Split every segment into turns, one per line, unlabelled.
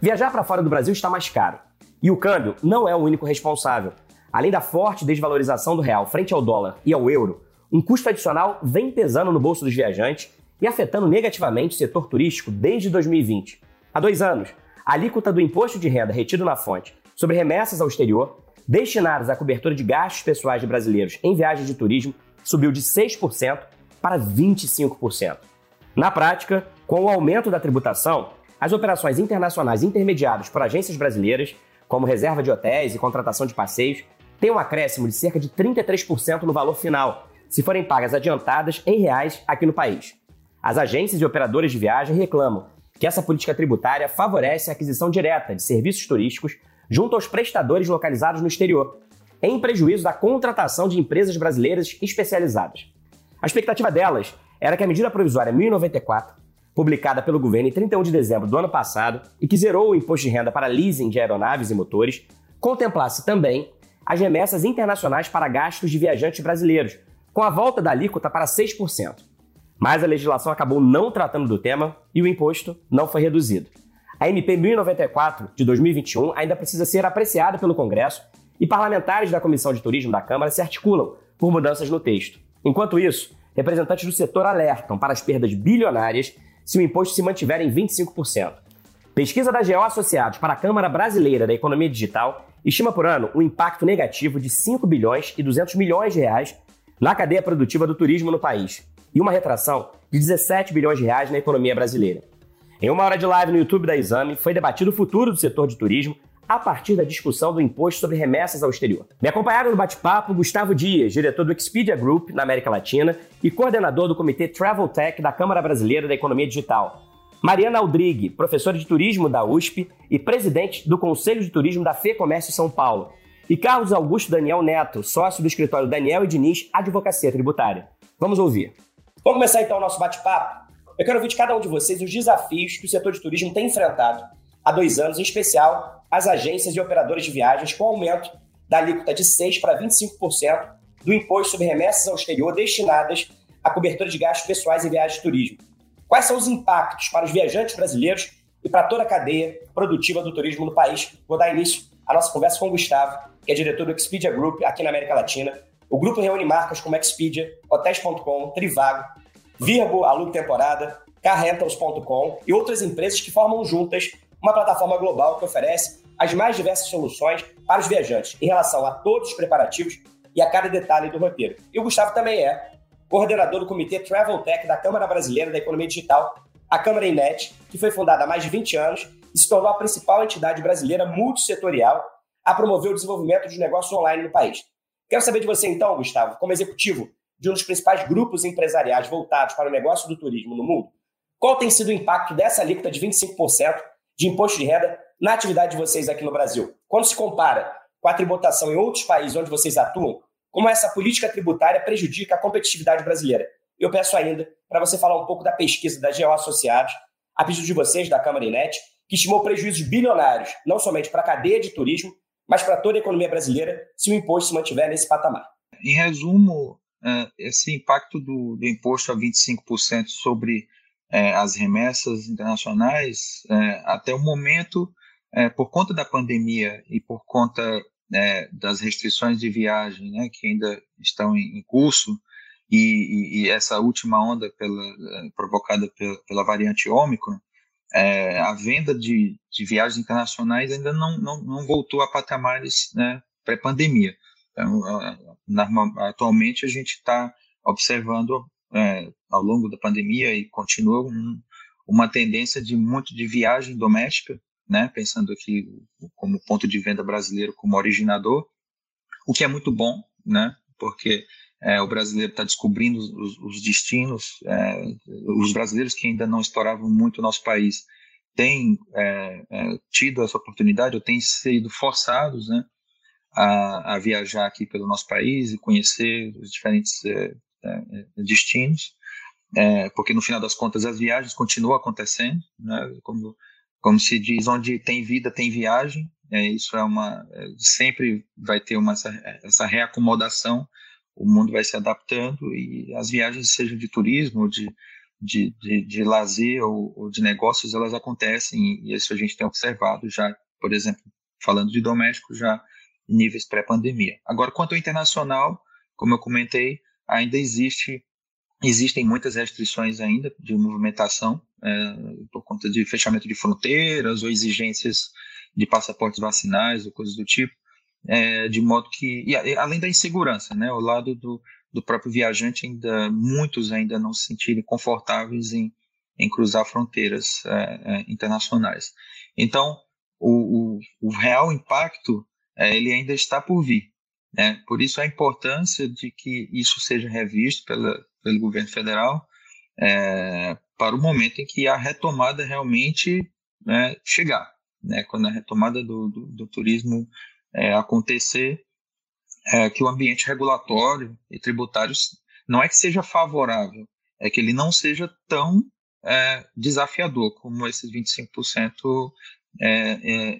Viajar para fora do Brasil está mais caro. E o câmbio não é o único responsável. Além da forte desvalorização do real frente ao dólar e ao euro, um custo adicional vem pesando no bolso dos viajantes e afetando negativamente o setor turístico desde 2020. Há dois anos, a alíquota do imposto de renda retido na fonte sobre remessas ao exterior, destinadas à cobertura de gastos pessoais de brasileiros em viagens de turismo, subiu de 6% para 25%. Na prática, com o aumento da tributação, as operações internacionais intermediadas por agências brasileiras, como reserva de hotéis e contratação de passeios, têm um acréscimo de cerca de 33% no valor final, se forem pagas adiantadas em reais aqui no país. As agências e operadoras de viagem reclamam que essa política tributária favorece a aquisição direta de serviços turísticos junto aos prestadores localizados no exterior, em prejuízo da contratação de empresas brasileiras especializadas. A expectativa delas era que a medida provisória 1094 publicada pelo governo em 31 de dezembro do ano passado e que zerou o imposto de renda para leasing de aeronaves e motores, contemplasse também as remessas internacionais para gastos de viajantes brasileiros, com a volta da alíquota para 6%. Mas a legislação acabou não tratando do tema e o imposto não foi reduzido. A MP 1094 de 2021 ainda precisa ser apreciada pelo Congresso e parlamentares da Comissão de Turismo da Câmara se articulam por mudanças no texto. Enquanto isso, representantes do setor alertam para as perdas bilionárias se o imposto se mantiver em 25%. Pesquisa da GEO Associados para a Câmara Brasileira da Economia Digital estima por ano um impacto negativo de 5 bilhões e 200 milhões de reais na cadeia produtiva do turismo no país e uma retração de 17 bilhões de reais na economia brasileira. Em uma hora de live no YouTube da Exame, foi debatido o futuro do setor de turismo a partir da discussão do imposto sobre remessas ao exterior. Me acompanharam no bate-papo Gustavo Dias, diretor do Expedia Group na América Latina e coordenador do Comitê Travel Tech da Câmara Brasileira da Economia Digital. Mariana Aldrigue, professora de turismo da USP e presidente do Conselho de Turismo da Fê Comércio São Paulo. E Carlos Augusto Daniel Neto, sócio do escritório Daniel e Diniz Advocacia Tributária. Vamos ouvir. Vamos começar então o nosso bate-papo. Eu quero ouvir de cada um de vocês os desafios que o setor de turismo tem enfrentado há dois anos, em especial as agências e operadoras de viagens com aumento da alíquota de 6% para 25% do imposto sobre remessas ao exterior destinadas à cobertura de gastos pessoais em viagens de turismo. Quais são os impactos para os viajantes brasileiros e para toda a cadeia produtiva do turismo no país? Vou dar início à nossa conversa com o Gustavo, que é diretor do Expedia Group aqui na América Latina. O grupo reúne marcas como Expedia, Hotels.com, Trivago, Virgo, Alugue Temporada, Carrentals.com e outras empresas que formam juntas uma plataforma global que oferece as mais diversas soluções para os viajantes em relação a todos os preparativos e a cada detalhe do roteiro. E o Gustavo também é coordenador do Comitê Travel Tech da Câmara Brasileira da Economia Digital, a Câmara Inet, que foi fundada há mais de 20 anos e se tornou a principal entidade brasileira multissetorial a promover o desenvolvimento de negócios online no país. Quero saber de você então, Gustavo, como executivo de um dos principais grupos empresariais voltados para o negócio do turismo no mundo, qual tem sido o impacto dessa alíquota de 25% de imposto de renda na atividade de vocês aqui no Brasil. Quando se compara com a tributação em outros países onde vocês atuam, como essa política tributária prejudica a competitividade brasileira? Eu peço ainda para você falar um pouco da pesquisa da GEO Associados, a pedido de vocês, da Câmara Inet, que estimou prejuízos bilionários, não somente para a cadeia de turismo, mas para toda a economia brasileira, se o imposto se mantiver nesse patamar.
Em resumo, é, esse impacto do, do imposto a 25% sobre é, as remessas internacionais, é, até o momento, é, por conta da pandemia e por conta é, das restrições de viagem né, que ainda estão em, em curso, e, e, essa última onda pela, é, provocada pela, pela variante Ômicron, é, a venda de, de, viagens internacionais ainda não, não, não voltou a patamares né, pré-pandemia. Então, atualmente, a gente está observando é, ao longo da pandemia e continua um, uma tendência de muito de viagem doméstica, né, pensando aqui como ponto de venda brasileiro como originador, o que é muito bom, né, porque é, o brasileiro está descobrindo os, os destinos, é, os brasileiros que ainda não exploravam muito o nosso país têm é, é, tido essa oportunidade ou têm sido forçados né, a, a, viajar aqui pelo nosso país e conhecer os diferentes é, é, destinos, é, porque no final das contas as viagens continuam acontecendo, né, como, como se diz, onde tem vida tem viagem, isso é uma sempre vai ter uma essa, essa reacomodação o mundo vai se adaptando e as viagens, sejam de turismo de, de, de, de lazer ou, ou, de negócios, elas acontecem e isso a gente tem observado já, por exemplo, falando de doméstico, já níveis pré-pandemia. Agora, quanto ao internacional, como eu comentei, ainda existe existem muitas restrições ainda de movimentação é, por conta de fechamento de fronteiras ou exigências de passaportes vacinais ou coisas do tipo é, de modo que, e, além da insegurança, né, o lado do, do próprio viajante, ainda muitos ainda não se sentirem confortáveis em, em cruzar fronteiras é, internacionais. Então, o, o, o real impacto ele ainda está por vir. Né? Por isso a importância de que isso seja revisto pela, pelo governo federal é, para o momento em que a retomada realmente né, chegar, né? quando a retomada do, do, do turismo é, acontecer é, que o ambiente regulatório e tributário não é que seja favorável, é que ele não seja tão é, desafiador como esses 25% é, é.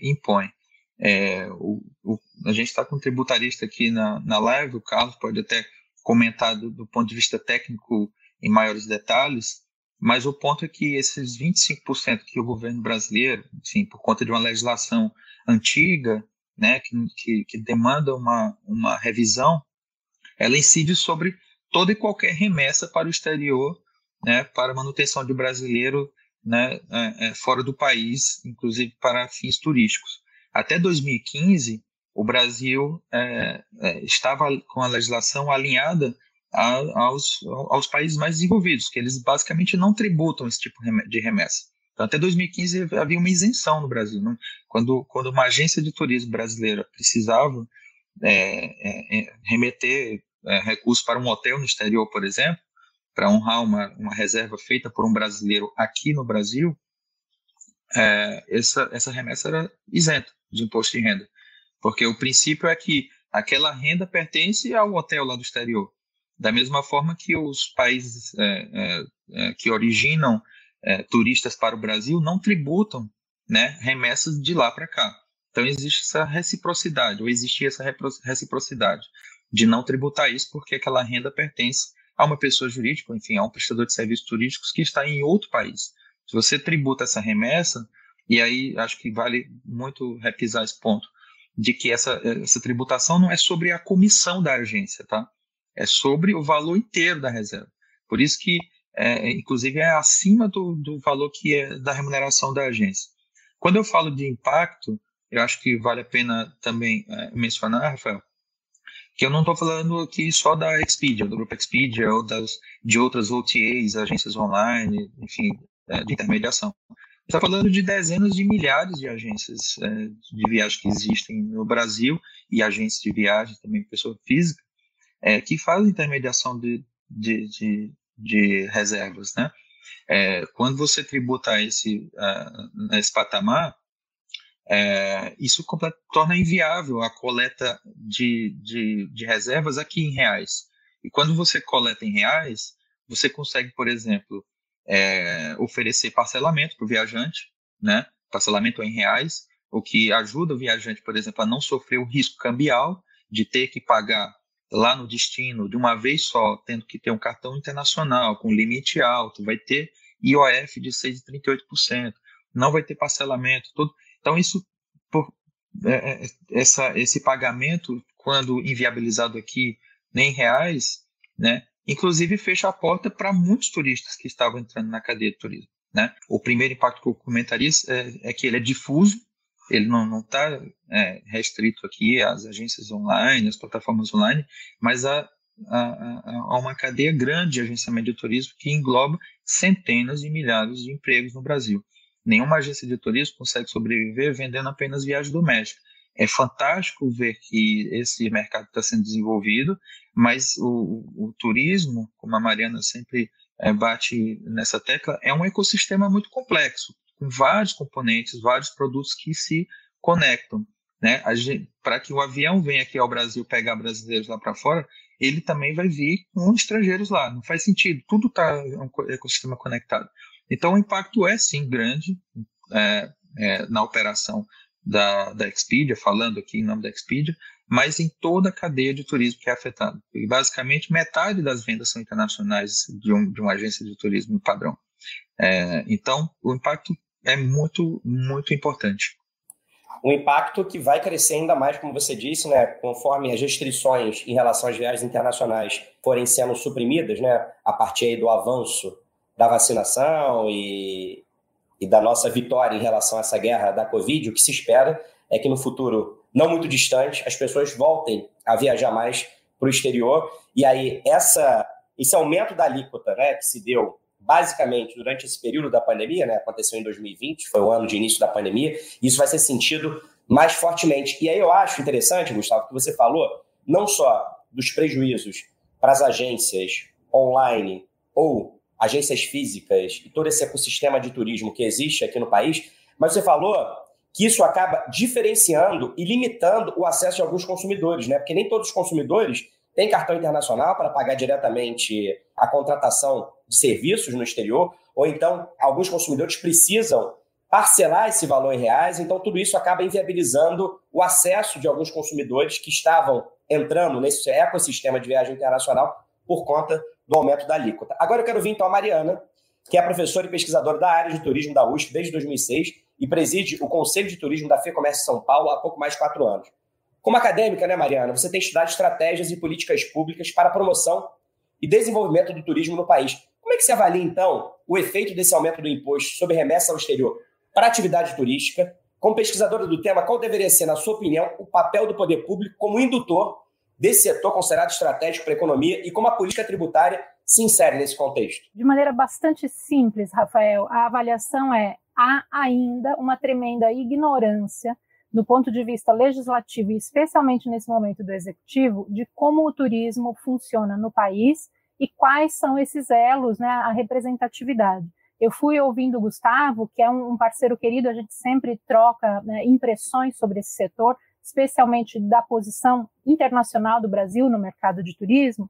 É, o, o, a gente está com um tributarista aqui na, na live, o Carlos pode até comentar do, do ponto de vista técnico em maiores detalhes, mas o ponto é que esses 25% que o governo brasileiro, enfim, por conta de uma legislação antiga, né, que, que, que demanda uma, uma revisão, ela incide sobre toda e qualquer remessa para o exterior, né, para manutenção de brasileiro né, é, é, fora do país, inclusive para fins turísticos. Até 2015, o Brasil é, é, estava com a legislação alinhada a, aos, aos países mais desenvolvidos, que eles basicamente não tributam esse tipo de remessa. Então, até 2015 havia uma isenção no Brasil. Não? Quando, quando uma agência de turismo brasileira precisava é, é, é, remeter é, recursos para um hotel no exterior, por exemplo, para honrar uma, uma reserva feita por um brasileiro aqui no Brasil, é, essa, essa remessa era isenta de imposto de renda. Porque o princípio é que aquela renda pertence ao hotel lá do exterior. Da mesma forma que os países é, que originam é, turistas para o Brasil não tributam né, remessas de lá para cá. Então existe essa reciprocidade, ou existia essa reciprocidade de não tributar isso porque aquela renda pertence a uma pessoa jurídica, enfim, a um prestador de serviços turísticos que está em outro país. Se você tributa essa remessa, e aí acho que vale muito repisar esse ponto, de que essa, essa tributação não é sobre a comissão da agência, tá? É sobre o valor inteiro da reserva. Por isso que é, inclusive é acima do, do valor que é da remuneração da agência. Quando eu falo de impacto, eu acho que vale a pena também é, mencionar, Rafael, que eu não estou falando aqui só da Expedia, do grupo Expedia ou das, de outras OTAs, agências online, enfim, é, de intermediação. Está falando de dezenas de milhares de agências é, de viagem que existem no Brasil e agências de viagem também pessoa física é, que fazem intermediação de, de, de, de reservas, né? É, quando você tributa esse, uh, esse patamar, é, isso torna inviável a coleta de, de, de, reservas aqui em reais. E quando você coleta em reais, você consegue, por exemplo, é, oferecer parcelamento para o viajante, né? parcelamento em reais, o que ajuda o viajante, por exemplo, a não sofrer o risco cambial de ter que pagar lá no destino de uma vez só, tendo que ter um cartão internacional com limite alto, vai ter IOF de 6,38%, não vai ter parcelamento, tudo. Então, isso, por, é, é, essa, esse pagamento, quando inviabilizado aqui nem reais, né, inclusive fecha a porta para muitos turistas que estavam entrando na cadeia de turismo. Né? O primeiro impacto que eu comentaria é, é que ele é difuso, ele não está é, restrito aqui às agências online, às plataformas online, mas a, a, a, uma cadeia grande de agenciamento de turismo que engloba centenas de milhares de empregos no Brasil. Nenhuma agência de turismo consegue sobreviver vendendo apenas viagem doméstica. É fantástico ver que esse mercado está sendo desenvolvido, mas o, o, turismo, como a Mariana sempre é, bate nessa tecla, é um ecossistema muito complexo com vários componentes, vários produtos que se conectam. Né? Para que o avião venha aqui ao Brasil pegar brasileiros lá para fora, ele também vai vir com estrangeiros lá. Não faz sentido. Tudo está um ecossistema conectado. Então, o impacto é sim grande é, é, na operação da, da Expedia, falando aqui em nome da Expedia, mas em toda a cadeia de turismo que é afetada. E basicamente metade das vendas são internacionais de, um, de uma agência de turismo padrão. É, então, o impacto é muito, muito importante.
Um impacto que vai crescer ainda mais, como você disse, né, conforme as restrições em relação às viagens internacionais forem sendo suprimidas, né, a partir do avanço da vacinação e, e da nossa vitória em relação a essa guerra da Covid, o que se espera é que no futuro não muito distante as pessoas voltem a viajar mais para o exterior. E aí, essa, esse aumento da alíquota né, que se deu basicamente durante esse período da pandemia, né, aconteceu em 2020, foi o ano de início da pandemia, isso vai ser sentido mais fortemente. E aí eu acho interessante, Gustavo, que você falou não só dos prejuízos para as agências online ou agências físicas e todo esse ecossistema de turismo que existe aqui no país, mas você falou que isso acaba diferenciando e limitando o acesso de alguns consumidores, né? Porque nem todos os consumidores têm cartão internacional para pagar diretamente a contratação de serviços no exterior, ou então alguns consumidores precisam parcelar esse valor em reais, então tudo isso acaba inviabilizando o acesso de alguns consumidores que estavam entrando nesse ecossistema de viagem internacional por conta do aumento da alíquota. Agora eu quero vir então a Mariana, que é professora e pesquisadora da área de turismo da USP desde 2006 e preside o Conselho de Turismo da FEComércio São Paulo há pouco mais de quatro anos. Como acadêmica, né, Mariana, você tem estudado estratégias e políticas públicas para a promoção e desenvolvimento do turismo no país. Como é que você avalia, então, o efeito desse aumento do imposto sobre remessa ao exterior para a atividade turística? Como pesquisadora do tema, qual deveria ser, na sua opinião, o papel do poder público como indutor desse setor considerado estratégico para a economia e como a política tributária se insere nesse contexto?
De maneira bastante simples, Rafael, a avaliação é há ainda uma tremenda ignorância do ponto de vista legislativo e especialmente nesse momento do executivo de como o turismo funciona no país e quais são esses elos, né, a representatividade. Eu fui ouvindo o Gustavo, que é um parceiro querido, a gente sempre troca né, impressões sobre esse setor, especialmente da posição internacional do Brasil no mercado de turismo.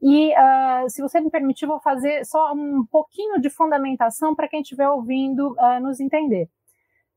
E, uh, se você me permitir, vou fazer só um pouquinho de fundamentação para quem estiver ouvindo uh, nos entender.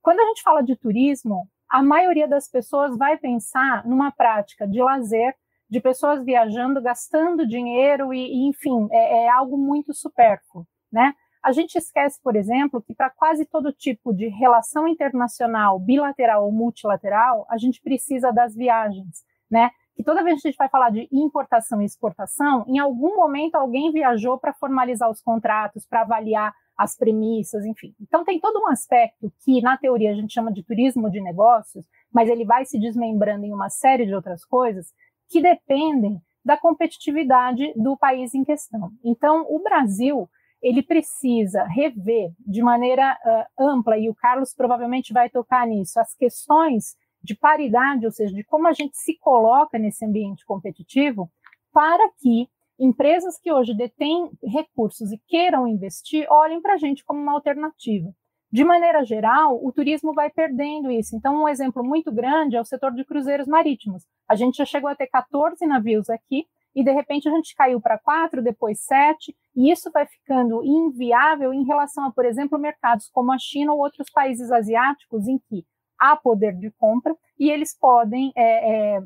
Quando a gente fala de turismo, a maioria das pessoas vai pensar numa prática de lazer, de pessoas viajando, gastando dinheiro e, e enfim, é, é, algo muito supérfluo, né? A gente esquece, por exemplo, que para quase todo tipo de relação internacional, bilateral ou multilateral, a gente precisa das viagens, né? Que toda vez que a gente vai falar de importação e exportação, em algum momento alguém viajou para formalizar os contratos, para avaliar as premissas, enfim. Então tem todo um aspecto que na teoria a gente chama de turismo de negócios, mas ele vai se desmembrando em uma série de outras coisas que dependem da competitividade do país em questão. Então, o Brasil ele precisa rever de maneira uh, ampla, e o Carlos provavelmente vai tocar nisso, as questões de paridade, ou seja, de como a gente se coloca nesse ambiente competitivo, para que empresas que hoje detêm recursos e queiram investir olhem para a gente como uma alternativa. De maneira geral, o turismo vai perdendo isso. Então, um exemplo muito grande é o setor de cruzeiros marítimos. A gente já chegou a ter 14 navios aqui e, de repente, a gente caiu para quatro, depois sete, e isso vai ficando inviável em relação a, por exemplo, mercados como a China ou outros países asiáticos em que há poder de compra e eles podem é, é,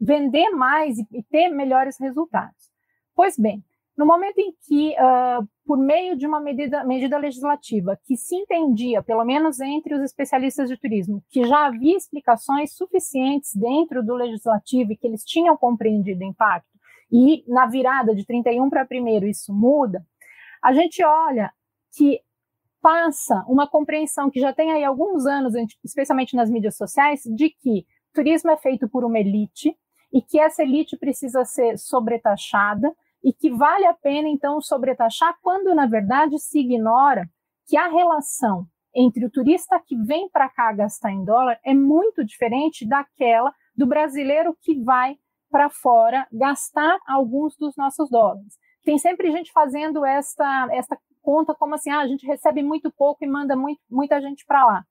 vender mais e, e ter melhores resultados. Pois bem, no momento em que, uh, por meio de uma medida, medida legislativa que se entendia, pelo menos entre os especialistas de turismo, que já havia explicações suficientes dentro do legislativo e que eles tinham compreendido o impacto, e na virada de 31 para 1 isso muda, a gente olha que passa uma compreensão que já tem aí alguns anos, especialmente nas mídias sociais, de que turismo é feito por uma elite e que essa elite precisa ser sobretaxada e que vale a pena, então, sobretaxar, quando, na verdade, se ignora que a relação entre o turista que vem para cá gastar em dólar é muito diferente daquela do brasileiro que vai para fora gastar alguns dos nossos dólares. Tem sempre gente fazendo esta, esta conta como assim, ah, a gente recebe muito pouco e manda muito, muita gente para lá.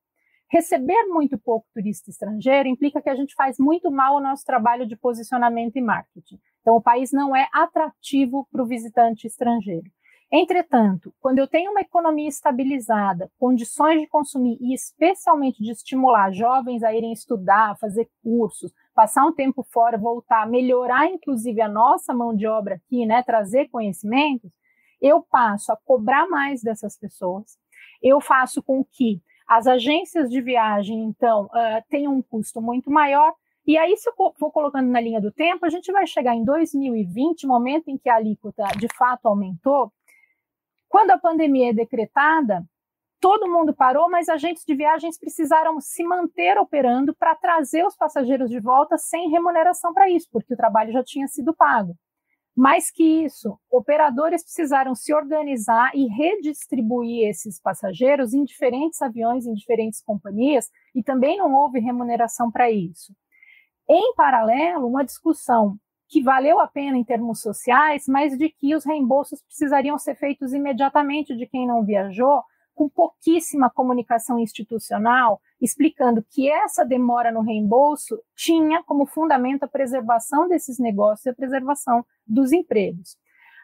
Receber muito pouco turista estrangeiro implica que a gente faz muito mal o nosso trabalho de posicionamento e marketing. Então, o país não é atrativo para o visitante estrangeiro. Entretanto, quando eu tenho uma economia estabilizada, condições de consumir e especialmente de estimular jovens a irem estudar, fazer cursos, passar um tempo fora, voltar, melhorar inclusive a nossa mão de obra aqui, né, trazer conhecimentos, eu passo a cobrar mais dessas pessoas. Eu faço com que as agências de viagem, então, uh, tenham um custo muito maior. E aí, se eu for colocando na linha do tempo, a gente vai chegar em 2020, momento em que a alíquota de fato aumentou, quando a pandemia é decretada, todo mundo parou, mas agentes de viagens precisaram se manter operando para trazer os passageiros de volta sem remuneração para isso, porque o trabalho já tinha sido pago. Mais que isso, operadores precisaram se organizar e redistribuir esses passageiros em diferentes aviões, em diferentes companhias, e também não houve remuneração para isso. Em paralelo, uma discussão que valeu a pena em termos sociais, mas de que os reembolsos precisariam ser feitos imediatamente de quem não viajou, com pouquíssima comunicação institucional, explicando que essa demora no reembolso tinha como fundamento a preservação desses negócios e a preservação dos empregos.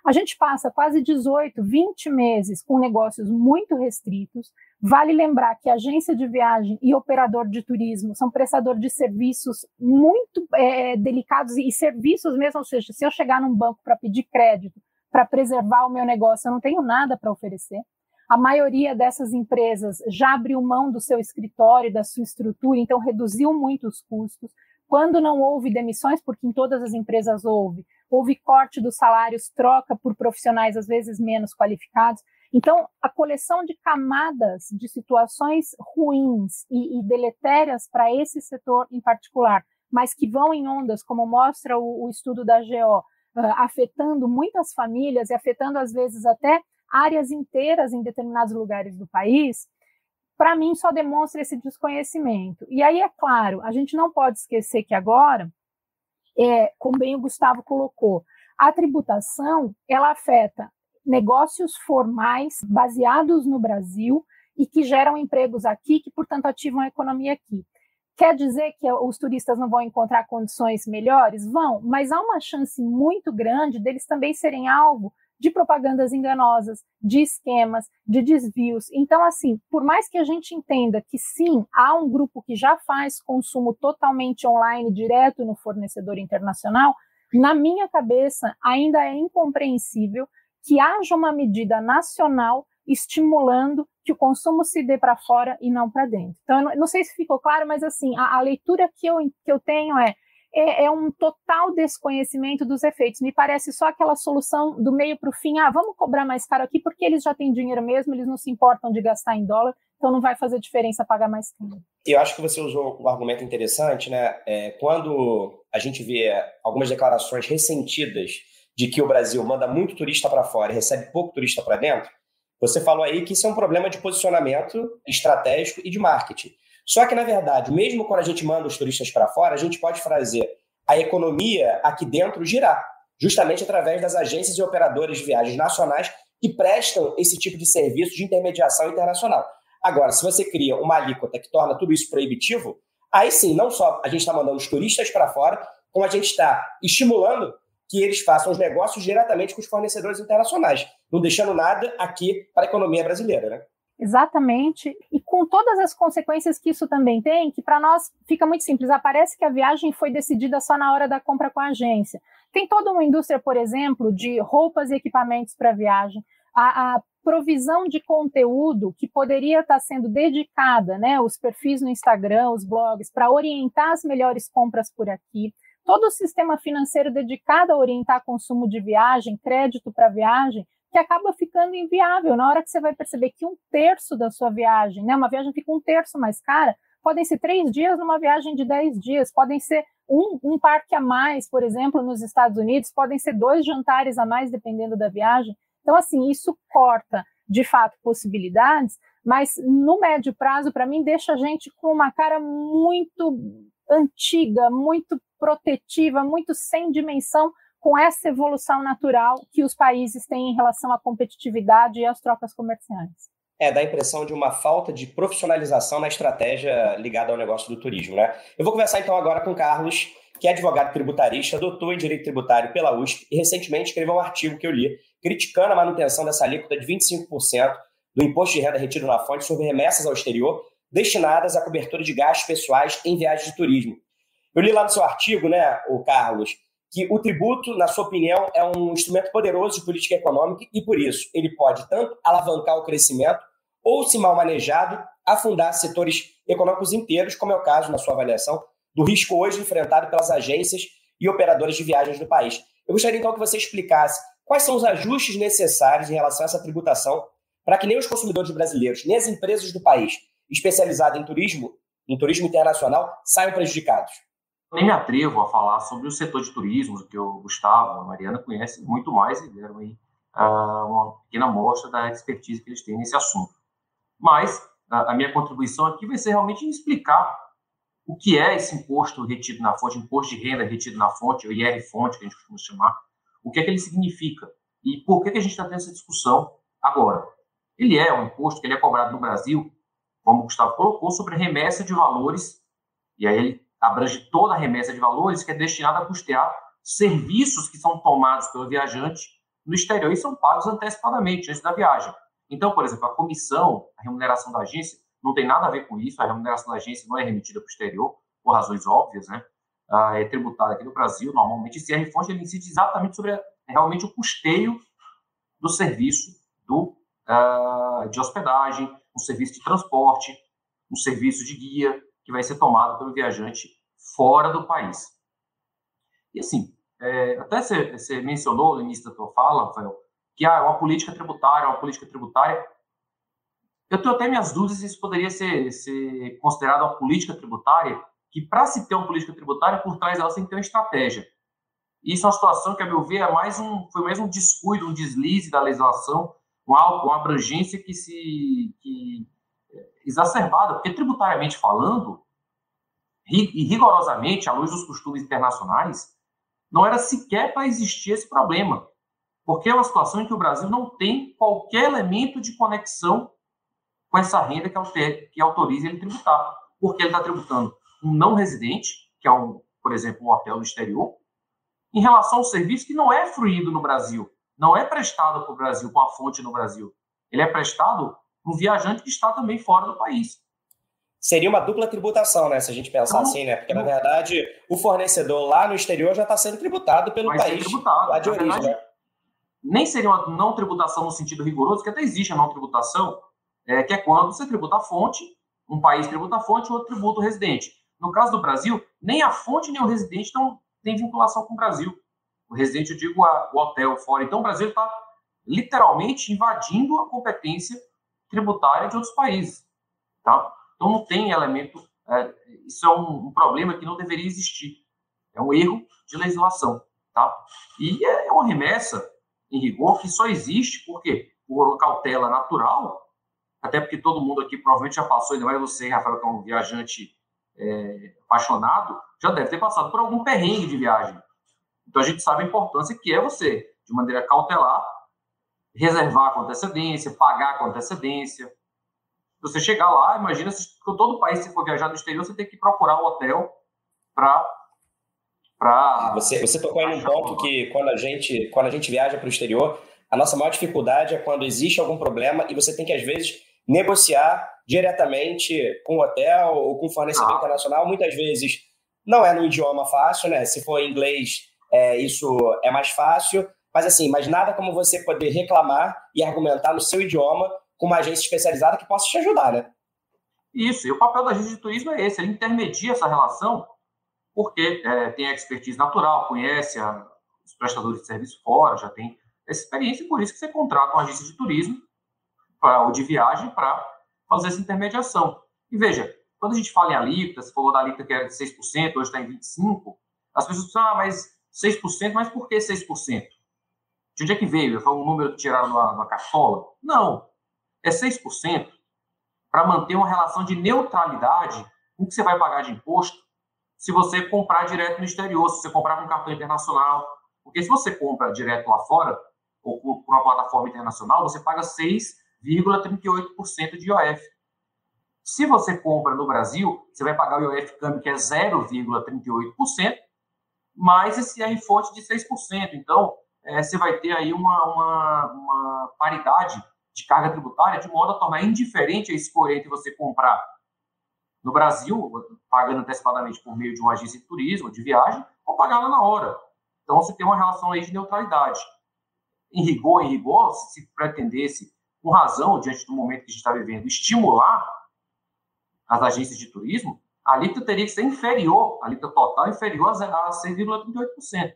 A gente passa quase 18, 20 meses com negócios muito restritos. Vale lembrar que agência de viagem e operador de turismo são prestadores de serviços muito é, delicados e serviços mesmo, ou seja, se eu chegar num banco para pedir crédito para preservar o meu negócio, eu não tenho nada para oferecer. A maioria dessas empresas já abriu mão do seu escritório, da sua estrutura, então reduziu muito os custos. Quando não houve demissões, porque em todas as empresas houve, houve corte dos salários, troca por profissionais às vezes menos qualificados. Então, a coleção de camadas de situações ruins e, e deletérias para esse setor em particular, mas que vão em ondas, como mostra o, o estudo da GO, uh, afetando muitas famílias e afetando às vezes até áreas inteiras em determinados lugares do país, para mim só demonstra esse desconhecimento. E aí, é claro, a gente não pode esquecer que agora, é, como bem o Gustavo colocou, a tributação ela afeta negócios formais baseados no Brasil e que geram empregos aqui, que portanto ativam a economia aqui. Quer dizer que os turistas não vão encontrar condições melhores? Vão, mas há uma chance muito grande deles também serem alvo de propagandas enganosas, de esquemas, de desvios. Então, assim, por mais que a gente entenda que sim, há um grupo que já faz consumo totalmente online, direto no fornecedor internacional, na minha cabeça ainda é incompreensível que haja uma medida nacional estimulando que o consumo se dê para fora e não para dentro. Então, eu não sei se ficou claro, mas assim, a, a leitura que eu, que eu tenho é é, é, um total desconhecimento dos efeitos. Me parece só aquela solução do meio para o fim. Ah, vamos cobrar mais caro aqui porque eles já têm dinheiro mesmo, eles não se importam de gastar em dólar, então não vai fazer diferença pagar mais caro.
Eu acho que você usou um argumento interessante, né? É, quando a gente vê algumas declarações ressentidas de que o Brasil manda muito turista para fora e recebe pouco turista para dentro, você falou aí que isso é um problema de posicionamento estratégico e de marketing. Só que, na verdade, mesmo quando a gente manda os turistas para fora, a gente pode fazer a economia aqui dentro girar, justamente através das agências e operadores de viagens nacionais que prestam esse tipo de serviço de intermediação internacional. Agora, se você cria uma alíquota que torna tudo isso proibitivo, aí sim, não só a gente está mandando os turistas para fora, como a gente está estimulando que eles façam os negócios diretamente com os fornecedores internacionais, não deixando nada aqui para a economia brasileira. Né?
Exatamente. E com todas as consequências que isso também tem, que para nós fica muito simples. Aparece que a viagem foi decidida só na hora da compra com a agência. Tem toda uma indústria, por exemplo, de roupas e equipamentos para viagem. A, a, provisão de conteúdo que poderia estar sendo dedicada, né, os perfis no Instagram, os blogs, para orientar as melhores compras por aqui. Todo o sistema financeiro dedicado a orientar consumo de viagem, crédito para viagem, que acaba ficando inviável. Na hora que você vai perceber que um terço da sua viagem, né, uma viagem fica um terço mais cara, podem ser três dias numa viagem de dez dias, podem ser um, um parque a mais, por exemplo, nos Estados Unidos, podem ser dois jantares a mais, dependendo da viagem. Então, assim, isso corta, de fato, possibilidades, mas no médio prazo, para mim, deixa a gente com uma cara muito antiga, muito protetiva, muito sem dimensão com essa evolução natural que os países têm em relação à competitividade e às trocas comerciais.
É, dá a impressão de uma falta de profissionalização na estratégia ligada ao negócio do turismo, né? Eu vou conversar então agora com o Carlos, que é advogado tributarista, doutor em Direito Tributário pela USP e recentemente escreveu um artigo que eu li criticando a manutenção dessa alíquota de 25% do imposto de renda retido na fonte sobre remessas ao exterior destinadas à cobertura de gastos pessoais em viagens de turismo. Eu li lá no seu artigo, né, o Carlos, que o tributo, na sua opinião, é um instrumento poderoso de política econômica e, por isso, ele pode tanto alavancar o crescimento ou, se mal manejado, afundar setores econômicos inteiros, como é o caso, na sua avaliação, do risco hoje enfrentado pelas agências e operadores de viagens do país. Eu gostaria, então, que você explicasse quais são os ajustes necessários em relação a essa tributação para que nem os consumidores brasileiros, nem as empresas do país especializadas em turismo, em turismo internacional, saiam prejudicados
nem me atrevo a falar sobre o setor de turismo, que o Gustavo, a Mariana conhecem muito mais e deram aí uh, uma pequena amostra da expertise que eles têm nesse assunto. Mas a, a minha contribuição aqui vai ser realmente explicar o que é esse imposto retido na fonte, imposto de renda retido na fonte, o IR-fonte, que a gente costuma chamar, o que é que ele significa e por que, que a gente está tendo essa discussão agora. Ele é um imposto que ele é cobrado no Brasil, como o Gustavo colocou, sobre remessa de valores, e aí ele abrange toda a remessa de valores que é destinada a custear serviços que são tomados pelo viajante no exterior e são pagos antecipadamente, antes da viagem. Então, por exemplo, a comissão, a remuneração da agência, não tem nada a ver com isso, a remuneração da agência não é remetida para o exterior, por razões óbvias, né? Ah, é tributada aqui no Brasil, normalmente, esse R-Fonte ele incide exatamente sobre realmente o custeio do serviço do, uh, de hospedagem, um serviço de transporte, um serviço de guia, que vai ser tomado pelo viajante fora do país. E assim, é, até você, mencionou no início da tua fala, Rafael, que ah, é uma política tributária, uma política tributária. Eu tenho até minhas dúvidas se isso poderia ser, ser considerado uma política tributária, que para se ter uma política tributária, por trás dela tem que ter uma estratégia. Isso é uma situação que, a meu ver, é mais um, foi mais um descuido, um deslize da legislação, uma, uma abrangência que se que exacerbada, porque tributariamente falando, e rigorosamente, à luz dos costumes internacionais, não era sequer para existir esse problema. Porque é uma situação em que o Brasil não tem qualquer elemento de conexão com essa renda que, que autorize ele tributar. Porque ele está tributando um não residente, que é, um, por exemplo, um hotel no exterior, em relação ao serviço que não é fruído no Brasil, não é prestado para o Brasil com a fonte no Brasil. Ele é prestado um viajante que está também fora do país.
Seria uma dupla tributação, né? Se a gente pensar então, assim, né? Porque, na verdade, o fornecedor lá no exterior já está sendo tributado pelo país tributado. lá de origem. Verdade, né?
Nem seria uma não tributação no sentido rigoroso, que até existe a não tributação, é, que é quando você tributa a fonte, um país tributa a fonte, outro tributa o residente. No caso do Brasil, nem a fonte nem o residente não tem vinculação com o Brasil. O residente, eu digo, a, o hotel fora. Então, o Brasil está literalmente invadindo a competência tributária de outros países. Tá? Então, não tem elemento. É, isso é um, um, problema que não deveria existir. É um erro de legislação. Tá? E é, é uma remessa, em rigor, que só existe porque por cautela natural, até porque todo mundo aqui provavelmente já passou, ainda mais você, Rafael, que é um viajante é, apaixonado, já deve ter passado por algum perrengue de viagem. Então a gente sabe a importância que é você, de maneira cautelar, reservar com antecedência, pagar com antecedência. Você chegar lá, imagina se todo país se for viajar no exterior, você tem que procurar um hotel para
Pra... Você, você tocou aí num ponto que quando a gente, quando a gente viaja para o exterior, a nossa maior dificuldade é quando existe algum problema e você tem que, às vezes, negociar diretamente com o hotel ou com o fornecedor ah. internacional. Muitas vezes não é no idioma fácil, né? Se for em inglês, é, isso é mais fácil. Mas assim, mas nada como você poder reclamar e argumentar no seu idioma com uma agência especializada que possa te ajudar, né?
Isso, e o papel da agência de turismo é esse, ele intermedia essa relação, porque é, tem a expertise natural, conhece a, os prestadores de serviço fora, já tem essa experiência, e por isso que você contrata uma agência de turismo pra, ou de viagem para fazer essa intermediação. E veja, quando a gente fala em alíquota, você falou da alíquota que era de 6%, hoje está em 25%, as pessoas pensam, ah, mas 6%, mas por que 6%? De onde é que veio? Foi um número que tiraram na, na cartola? Não. É 6% para manter uma relação de neutralidade com o que você vai pagar de imposto se você comprar direto no exterior, se você comprar com cartão internacional. Porque se você compra direto lá fora, ou por uma plataforma internacional, você paga 6,38% de IOF. Se você compra no Brasil, você vai pagar o IOF câmbio que é 0,38%, mais esse R fonte de 6%. Então, é, você vai ter aí uma, uma, uma, paridade de carga tributária de modo a tornar indiferente a escolha entre você comprar no Brasil, pagando antecipadamente por meio de uma agência de turismo, de viagem, ou pagar lá na hora. Então, você tem uma relação aí de neutralidade. Em rigor, em rigor, se pretendesse, com razão, diante do momento que a gente está vivendo, estimular as agências de turismo, a alíquota teria que ser inferior, a alíquota total inferior a 6,38%.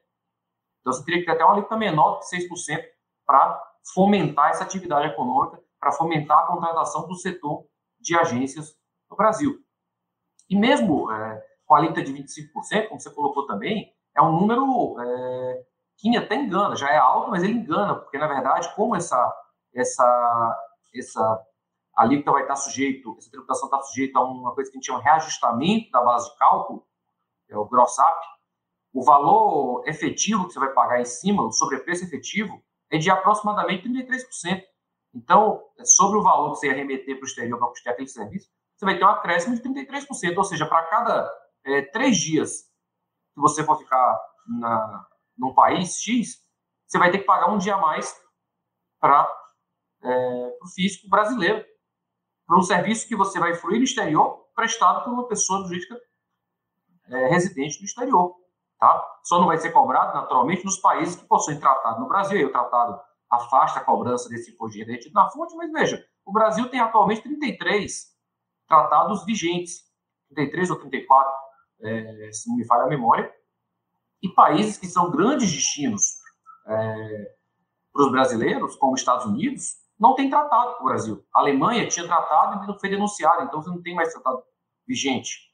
Então, você teria que ter até uma alíquota menor do que 6% para fomentar essa atividade econômica, para fomentar a contratação do setor de agências no Brasil. E mesmo é, com a alíquota de 25%, como você colocou também, é um número é, que até engana, já é alto, mas ele engana, porque na verdade, como essa, essa, essa alíquota vai estar sujeito, essa tributação está sujeita a uma coisa que a gente chama de reajustamento da base de cálculo, é o gross up, o valor efetivo que você vai pagar em cima, o sobrepreço efetivo, é de aproximadamente 33%. Então, sobre o valor que você ia remeter para o exterior para custear aquele serviço, você vai ter um acréscimo de 33%, ou seja, para cada é, três dias que você for ficar na, num país X, você vai ter que pagar um dia a mais para é, o fisco brasileiro, para um serviço que você vai fruir no exterior, prestado por uma pessoa jurídica é, residente no exterior. Tá? Só não vai ser cobrado, naturalmente, nos países que possuem tratado. No Brasil, o tratado afasta a cobrança desse imposto de retido na fonte, mas veja, o Brasil tem atualmente 33 tratados vigentes, 33 ou 34, é, se não me falha a memória, e países que são grandes destinos é, para os brasileiros, como os Estados Unidos, não tem tratado com o Brasil. A Alemanha tinha tratado e não foi denunciada, então você não tem mais tratado vigente.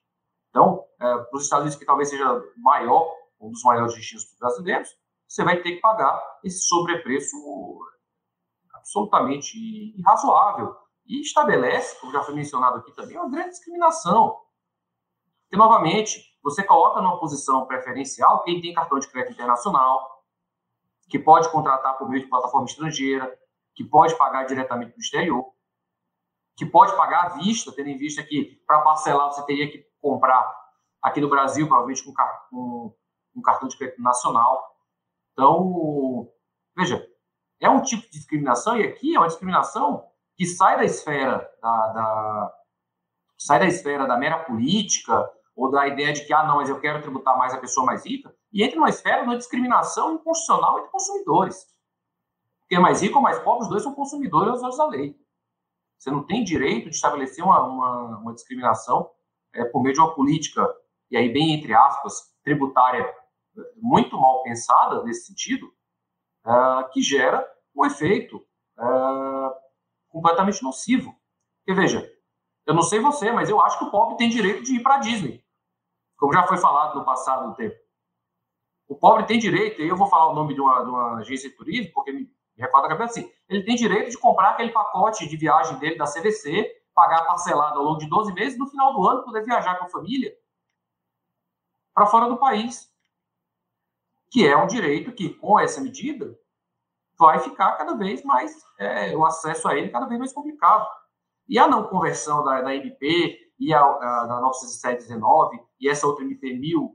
Então, é, para os Estados Unidos, que talvez seja maior, um dos maiores destinos brasileiros, você vai ter que pagar esse sobrepreço absolutamente irrazoável e estabelece, como já foi mencionado aqui também, uma grande discriminação. Porque, novamente, você coloca numa posição preferencial quem tem cartão de crédito internacional, que pode contratar por meio de plataforma estrangeira, que pode pagar diretamente do exterior, que pode pagar à vista, tendo em vista que para parcelar você teria que comprar aqui no Brasil, provavelmente com, com um cartão de crédito nacional. Então, veja, é um tipo de discriminação, e aqui é uma discriminação que sai da esfera da, da, sai da esfera da mera política ou da ideia de que ah não, mas eu quero tributar mais a pessoa mais rica e entra numa esfera de discriminação inconstitucional entre consumidores. Porque mais rico ou mais pobre, os dois são consumidores aos olhos da lei. Você não tem direito de estabelecer uma, uma, uma discriminação é, por meio de uma política, e aí bem entre aspas, tributária muito mal pensada nesse sentido, uh, que gera um efeito uh, completamente nocivo. Porque, veja, eu não sei você, mas eu acho que o pobre tem direito de ir para a Disney, como já foi falado no passado do tempo. O pobre tem direito, e eu vou falar o nome de uma, de uma agência de turismo, porque me, me recorda a cabeça assim, ele tem direito de comprar aquele pacote de viagem dele da CVC, pagar parcelado ao longo de 12 meses, no final do ano poder viajar com a família para fora do país. Que é um direito que, com essa medida, vai ficar cada vez mais, é, o acesso a ele cada vez mais complicado. E a não conversão da, da MP e a, a, da 919 e essa outra MP 1000,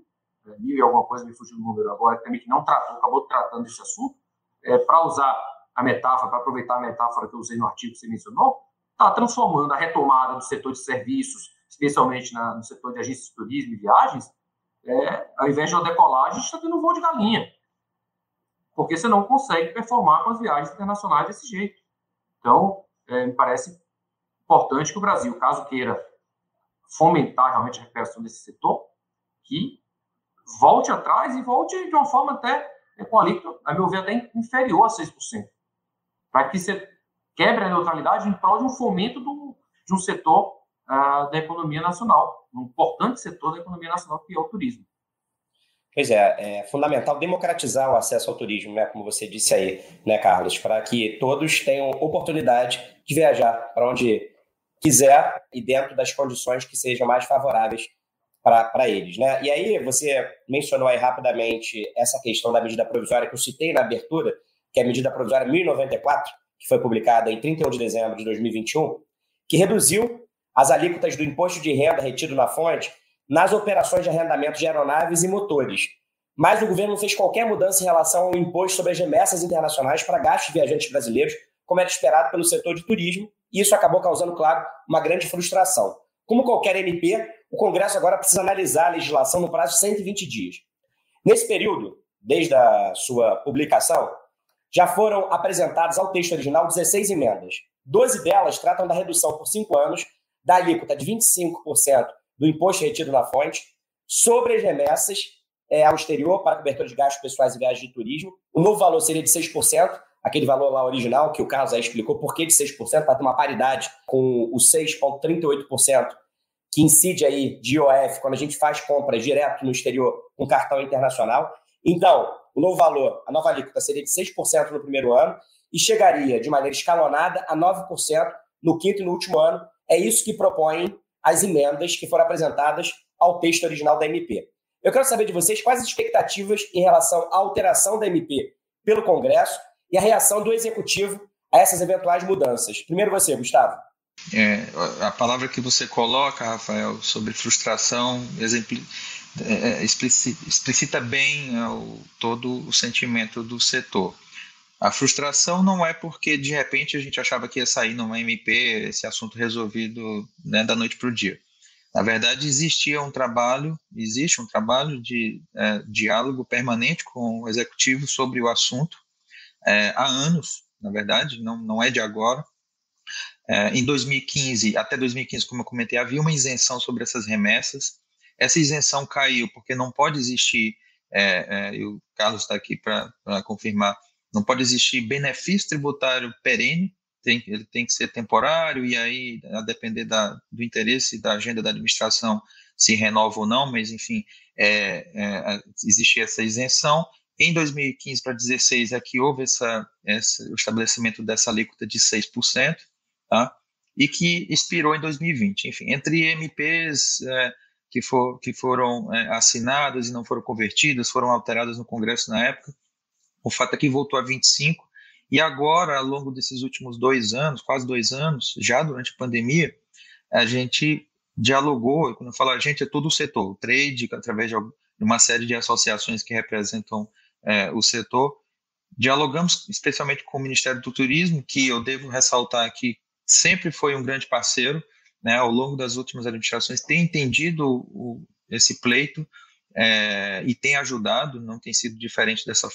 é, mil e alguma coisa, me fugiu o número agora, também que não tratou, acabou tratando esse assunto, é, para usar a metáfora, para aproveitar a metáfora que eu usei no artigo que você mencionou, está transformando a retomada do setor de serviços, especialmente na, no setor de agências de turismo e viagens, é, ao invés de uma decolagem, está tendo um voo de galinha porque você não consegue performar com as viagens internacionais desse jeito. Então, é, me parece importante que o Brasil, caso queira fomentar realmente a recuperação desse setor, que volte atrás e volte de uma forma até com a alíquota, a meu ver, até inferior a 6%, para que você quebre a neutralidade em prol de um fomento do, de um setor uh, da economia nacional, um importante setor da economia nacional, que é o turismo.
Pois é, é fundamental democratizar o acesso ao turismo, né, como você disse aí, né, Carlos, para que todos tenham oportunidade de viajar para onde quiser e dentro das condições que sejam mais favoráveis para eles. Né? E aí você mencionou aí rapidamente essa questão da medida provisória que eu citei na abertura, que é a medida provisória 1094, que foi publicada em 31 de dezembro de 2021, que reduziu as alíquotas do imposto de renda retido na fonte nas operações de arrendamento de aeronaves e motores. Mas o governo não fez qualquer mudança em relação ao imposto sobre as remessas internacionais para gastos viajantes brasileiros, como era esperado pelo setor de turismo, e isso acabou causando, claro, uma grande frustração. Como qualquer MP, o Congresso agora precisa analisar a legislação no prazo de 120 dias. Nesse período, desde a sua publicação, já foram apresentadas ao texto original 16 emendas. 12 delas tratam da redução por cinco anos da alíquota de 25% do imposto retido na fonte sobre as remessas é, ao exterior para cobertura de gastos pessoais e viagens de turismo. O novo valor seria de 6%, aquele valor lá original que o Carlos aí explicou por que de 6%, para ter uma paridade com o 6,38% que incide aí de IOF quando a gente faz compras direto no exterior com cartão internacional. Então, o novo valor, a nova alíquota seria de 6% no primeiro ano e chegaria de maneira escalonada a 9% no quinto e no último ano. É isso que propõem as emendas que foram apresentadas ao texto original da MP. Eu quero saber de vocês quais as expectativas em relação à alteração da MP pelo Congresso e a reação do Executivo a essas eventuais mudanças. Primeiro você, Gustavo.
É, a palavra que você coloca, Rafael, sobre frustração, exemplo, é, é explicita, explicita bem é, o, todo o sentimento do setor. A frustração não é porque de repente a gente achava que ia sair numa MP esse assunto resolvido né, da noite para o dia. Na verdade, existia um trabalho, existe um trabalho de é, diálogo permanente com o executivo sobre o assunto é, há anos, na verdade, não, não é de agora. É, em 2015, até 2015, como eu comentei, havia uma isenção sobre essas remessas. Essa isenção caiu porque não pode existir, é, é, e o Carlos está aqui para confirmar, não pode existir benefício tributário perene, tem, ele tem que ser temporário, e aí, a depender da, do interesse da agenda da administração, se renova ou não, mas, enfim, é, é, existe essa isenção. Em 2015 para 2016 é que houve essa, essa, o estabelecimento dessa alíquota de 6%, tá? e que expirou em 2020. Enfim, entre MPs é, que, for, que foram é, assinadas e não foram convertidas, foram alteradas no Congresso na época, o fato é que voltou a 25, e agora, ao longo desses últimos dois anos, quase dois anos, já durante a pandemia, a gente dialogou, quando eu falo a gente, é todo o setor, o trade, através de uma série de associações que representam é, o setor. Dialogamos especialmente com o Ministério do Turismo, que eu devo ressaltar que sempre foi um grande parceiro, né, ao longo das últimas administrações, tem entendido o, esse pleito é, e tem ajudado, não tem sido diferente dessa,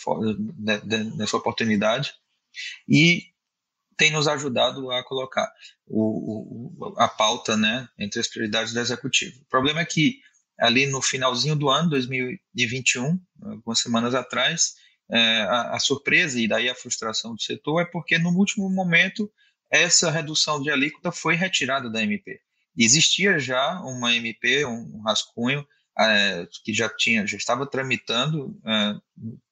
de, dessa oportunidade, e tem nos ajudado a colocar o, o, a pauta né, entre as prioridades do executivo. O problema é que ali no finalzinho do ano 2021, algumas semanas atrás, é, a, a, surpresa e daí a frustração do setor é porque no último momento essa redução de alíquota foi retirada da MP. Existia já uma MP, um rascunho é, que já tinha, já estava tramitando é,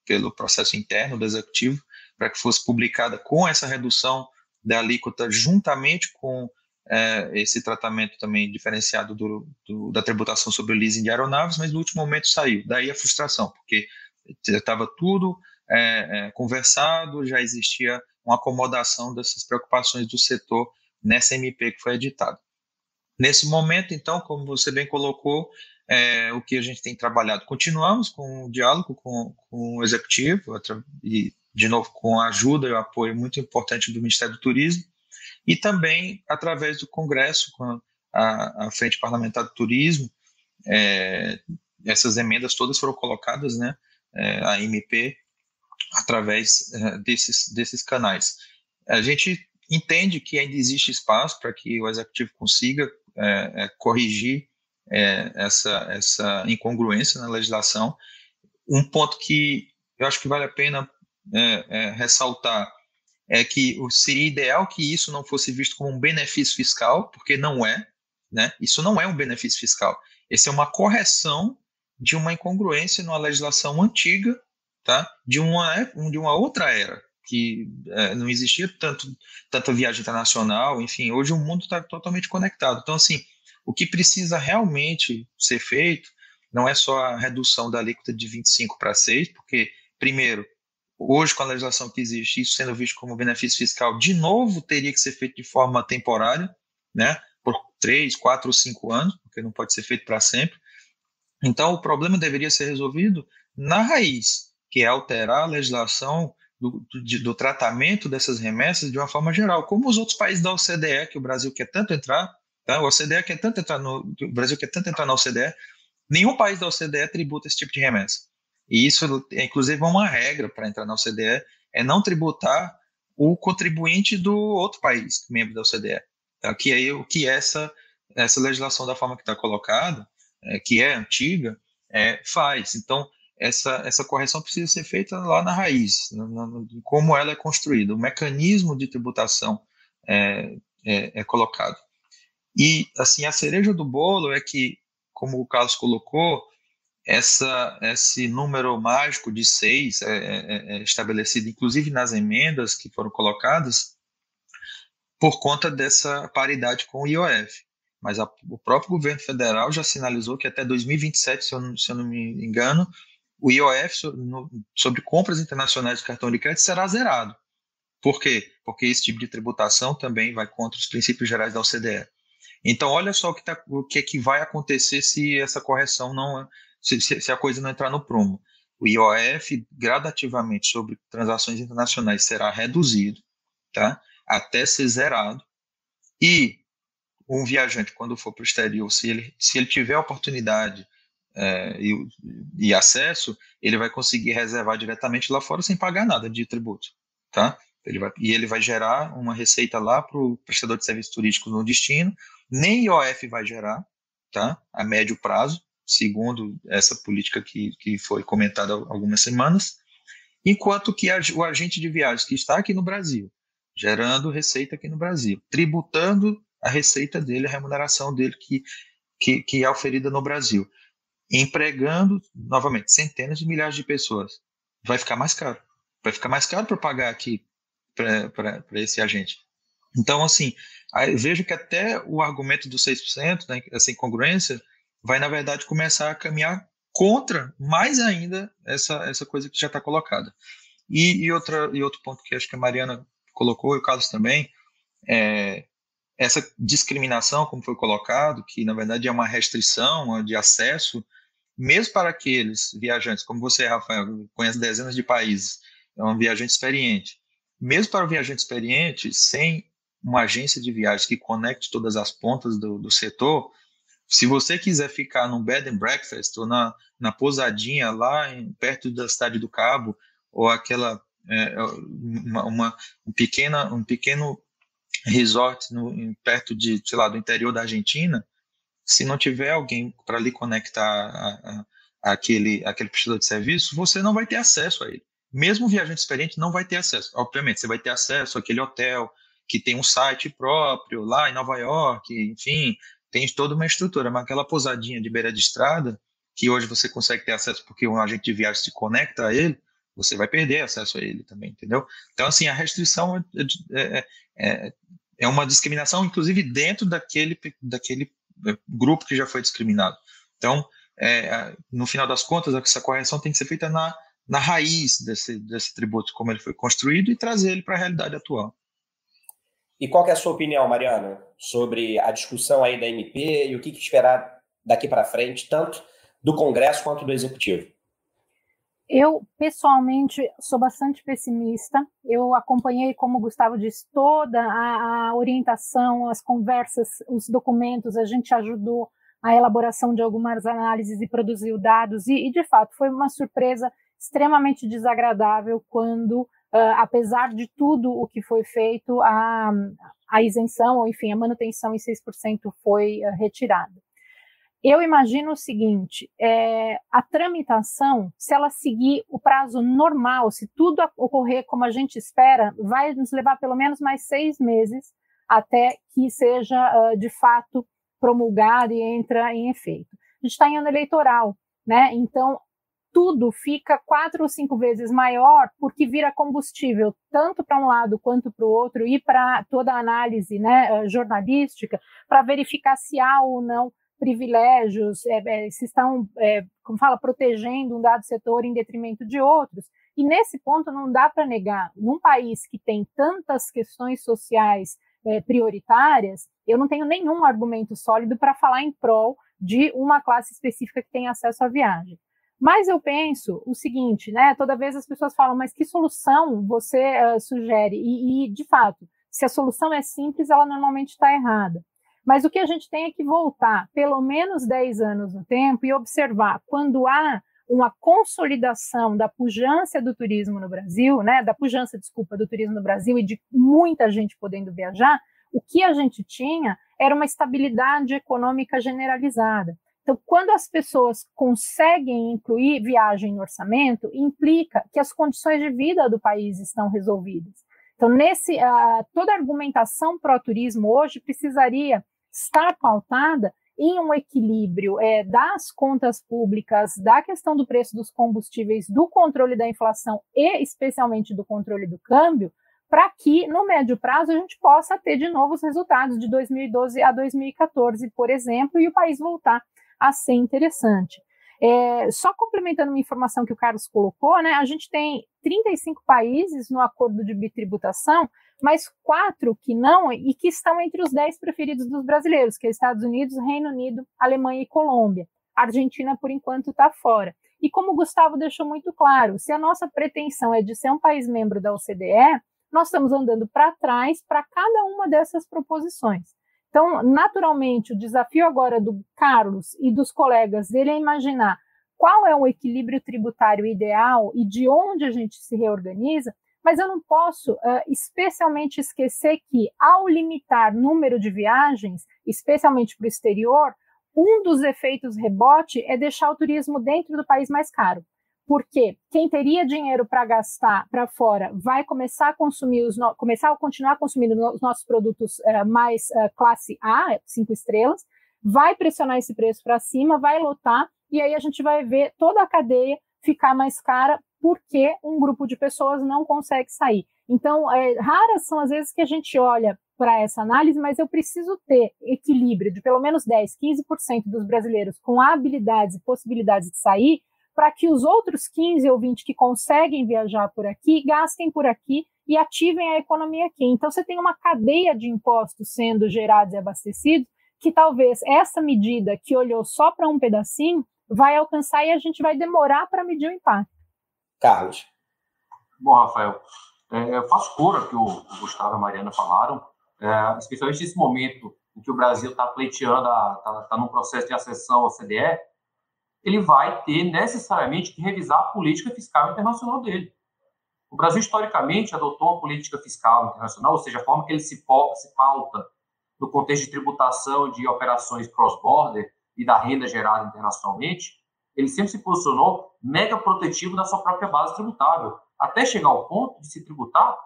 pelo processo interno do executivo para que fosse publicada com essa redução da alíquota juntamente com é, esse tratamento também diferenciado do, do, da tributação sobre o leasing de aeronaves, mas no último momento saiu. Daí a frustração, porque estava tudo é, é, conversado, já existia uma acomodação dessas preocupações do setor nessa MP que foi editada. Nesse momento, então, como você bem colocou, é, o que a gente tem trabalhado, continuamos com o diálogo com, com o executivo e, de novo, com a ajuda e o apoio muito importante do Ministério do Turismo, e também através do Congresso, com a, a Frente Parlamentar do Turismo, é, essas emendas todas foram colocadas, né, é, a MP, através é, desses, desses canais. A gente entende que ainda existe espaço para que o executivo consiga é, é, corrigir é, essa, essa incongruência na legislação. Um ponto que eu acho que vale a pena ressaltar é que seria ideal que isso não fosse visto como um benefício fiscal, porque não é, né? Isso não é um benefício fiscal. Esse é uma correção de uma incongruência numa legislação antiga, tá? De uma de uma outra era que é, não existia tanto tanta viagem internacional, enfim, hoje o mundo está totalmente conectado. Então assim, O que precisa realmente ser feito não é só a redução da alíquota de 25 para 6, porque, primeiro, hoje, com a legislação que existe, isso sendo visto como benefício fiscal, de novo teria que ser feito de forma temporária, né, por 3, 4 ou 5 anos, porque não pode ser feito para sempre. Então, o problema deveria ser resolvido na raiz, que é alterar a legislação do, do, tratamento dessas remessas de uma forma geral, como os outros países da OCDE, que o Brasil quer tanto entrar, tá? o OCDE quer tanto entrar no, o Brasil quer tanto entrar na OCDE, nenhum país da OCDE tributa esse tipo de remessa. E isso, é, inclusive, uma regra para entrar na OCDE, é não tributar o contribuinte do outro país, membro da OCDE. Tá? Que aí o que essa essa legislação da forma que está colocada, é, que é antiga, é, faz. Então essa, essa correção precisa ser feita lá na raiz, no, no, como ela é construída, o mecanismo de tributação é, é, é, colocado. E, assim, a cereja do bolo é que, como o Carlos colocou, essa, esse número mágico de seis é, é, é estabelecido, inclusive nas emendas que foram colocadas, por conta dessa paridade com o IOF. Mas a, o próprio governo federal já sinalizou que até 2027, se eu, se eu não me engano, o IOF sobre compras internacionais de cartão de crédito será zerado. Por quê? Porque esse tipo de tributação também vai contra os princípios gerais da OCDE. Então, olha só o que, tá, o que, é que vai acontecer se essa correção não. Se, se a coisa não entrar no prumo. O IOF, gradativamente, sobre transações internacionais, será reduzido tá? até ser zerado. E um viajante, quando for para o exterior, se ele, se ele tiver a oportunidade é, e, e, acesso, ele vai conseguir reservar diretamente lá fora sem pagar nada de tributo, tá? Ele vai, e ele vai gerar uma receita lá para o prestador de serviços turísticos no destino, nem IOF vai gerar, tá? A médio prazo, segundo essa política que, que foi comentada há algumas semanas, enquanto que a, o agente de viagens que está aqui no Brasil, gerando receita aqui no Brasil, tributando a receita dele, a remuneração dele que, que, que é oferida no Brasil empregando, novamente, centenas de milhares de pessoas. Vai ficar mais caro. Vai ficar mais caro para pagar aqui para esse agente. Então, assim, vejo que até o argumento dos 6%, né, essa incongruência, vai, na verdade, começar a caminhar contra mais ainda essa, essa coisa que já está colocada. E, e, outra, e outro ponto que acho que a Mariana colocou, e o Carlos também, é essa discriminação, como foi colocado, que na verdade é uma restrição de acesso mesmo para aqueles viajantes, como você, Rafael, conhece dezenas de países, é um viajante experiente. Mesmo para o viajante experiente, sem uma agência de viagens que conecte todas as pontas do, do setor, se você quiser ficar num bed and breakfast ou na, na pousadinha lá em, perto da cidade do Cabo, ou aquela é, uma, uma, um, pequena, um pequeno resort no, perto de, sei lá, do interior da Argentina, se não tiver alguém para lhe conectar a, a, aquele, aquele prestador de serviço, você não vai ter acesso a ele. Mesmo o viajante experiente não vai ter acesso. Obviamente, você vai ter acesso àquele hotel que tem um site próprio lá em Nova York, enfim, tem toda uma estrutura, mas aquela pousadinha de beira de estrada, que hoje você consegue ter acesso porque um agente de viagem se conecta a ele, você vai perder acesso a ele também, entendeu? Então, assim, a restrição é, é, é, é uma discriminação, inclusive dentro daquele, daquele grupo que já foi discriminado. Então, é, no final das contas, essa correção tem que ser feita na, na raiz desse, desse tributo, como ele foi construído, e trazer ele para a realidade atual.
E qual é a sua opinião, Mariana, sobre a discussão aí da MP e o que, que esperar daqui para frente, tanto do Congresso quanto do Executivo?
Eu, pessoalmente, sou bastante pessimista. Eu acompanhei, como o Gustavo disse, toda a, a, orientação, as conversas, os documentos, a gente ajudou a elaboração de algumas análises e produziu dados, e, e de fato, foi uma surpresa extremamente desagradável quando, uh, apesar de tudo o que foi feito, a, a isenção, ou enfim, a manutenção em 6% foi uh, retirada. Eu imagino o seguinte: é, a tramitação, se ela seguir o prazo normal, se tudo ocorrer como a gente espera, vai nos levar pelo menos mais seis meses até que seja uh, de fato promulgado e entra em efeito. A gente está em ano eleitoral, né? Então tudo fica quatro ou cinco vezes maior porque vira combustível tanto para um lado quanto para o outro e para toda a análise né, jornalística para verificar se há ou não privilégios, é, é, se estão, é, como fala, protegendo um dado setor em detrimento de outros. E nesse ponto não dá para negar, num país que tem tantas questões sociais é, prioritárias, eu não tenho nenhum argumento sólido para falar em prol de uma classe específica que tem acesso à viagem. Mas eu penso o seguinte, né? Toda vez as pessoas falam, mas que solução você uh, sugere? E, e, de fato, se a solução é simples, ela normalmente está errada. Mas o que a gente tem é que voltar pelo menos 10 anos no tempo e observar quando há uma consolidação da pujança do turismo no Brasil, né, da pujança, desculpa, do turismo no Brasil e de muita gente podendo viajar, o que a gente tinha era uma estabilidade econômica generalizada. Então, quando as pessoas conseguem incluir viagem no orçamento, implica que as condições de vida do país estão resolvidas. Então, nesse, uh, toda argumentação pró-turismo hoje precisaria estar pautada em um equilíbrio é, das contas públicas, da questão do preço dos combustíveis, do controle da inflação e especialmente do controle do câmbio, para que no médio prazo a gente possa ter de novo os resultados de 2012 a 2014, por exemplo, e o país voltar a ser interessante. É, só complementando uma informação que o Carlos colocou, né, a gente tem 35 países no acordo de bitributação, mas quatro que não e que estão entre os 10 preferidos dos brasileiros, que é Estados Unidos, Reino Unido, Alemanha e Colômbia. A Argentina, por enquanto, está fora. E como o Gustavo deixou muito claro, se a nossa pretensão é de ser um país membro da OCDE, nós estamos andando para trás para cada uma dessas proposições. Então, naturalmente, o desafio agora do Carlos e dos colegas dele é imaginar qual é o equilíbrio tributário ideal e de onde a gente se reorganiza, mas eu não posso uh, especialmente esquecer que, ao limitar número de viagens, especialmente para o exterior, um dos efeitos rebote é deixar o turismo dentro do país mais caro. Porque quem teria dinheiro para gastar para fora vai começar a consumir os no... começar a continuar consumindo os nossos produtos uh, mais uh, classe A, cinco estrelas, vai pressionar esse preço para cima, vai lotar e aí a gente vai ver toda a cadeia ficar mais cara porque um grupo de pessoas não consegue sair. Então, é, raras são as vezes que a gente olha para essa análise, mas eu preciso ter equilíbrio de pelo menos 10, 15% dos brasileiros com habilidades e possibilidades de sair para que os outros 15 ou 20 que conseguem viajar por aqui gastem por aqui e ativem a economia aqui. Então, você tem uma cadeia de impostos sendo gerados e abastecidos, que talvez essa medida que olhou só para um pedacinho vai alcançar e a gente vai demorar para medir o impacto.
Carlos.
Bom, Rafael, é, eu faço cor que o, o Gustavo e a Mariana falaram, é, especialmente nesse momento em que o Brasil está pleiteando, está tá num processo de acessão ao CDE, ele vai ter necessariamente que revisar a política fiscal internacional dele. O Brasil, historicamente, adotou uma política fiscal internacional, ou seja, a forma que ele se, pauta no contexto de tributação de operações cross-border e da renda gerada internacionalmente, ele sempre se posicionou mega protetivo da sua própria base tributável, até chegar ao ponto de se tributar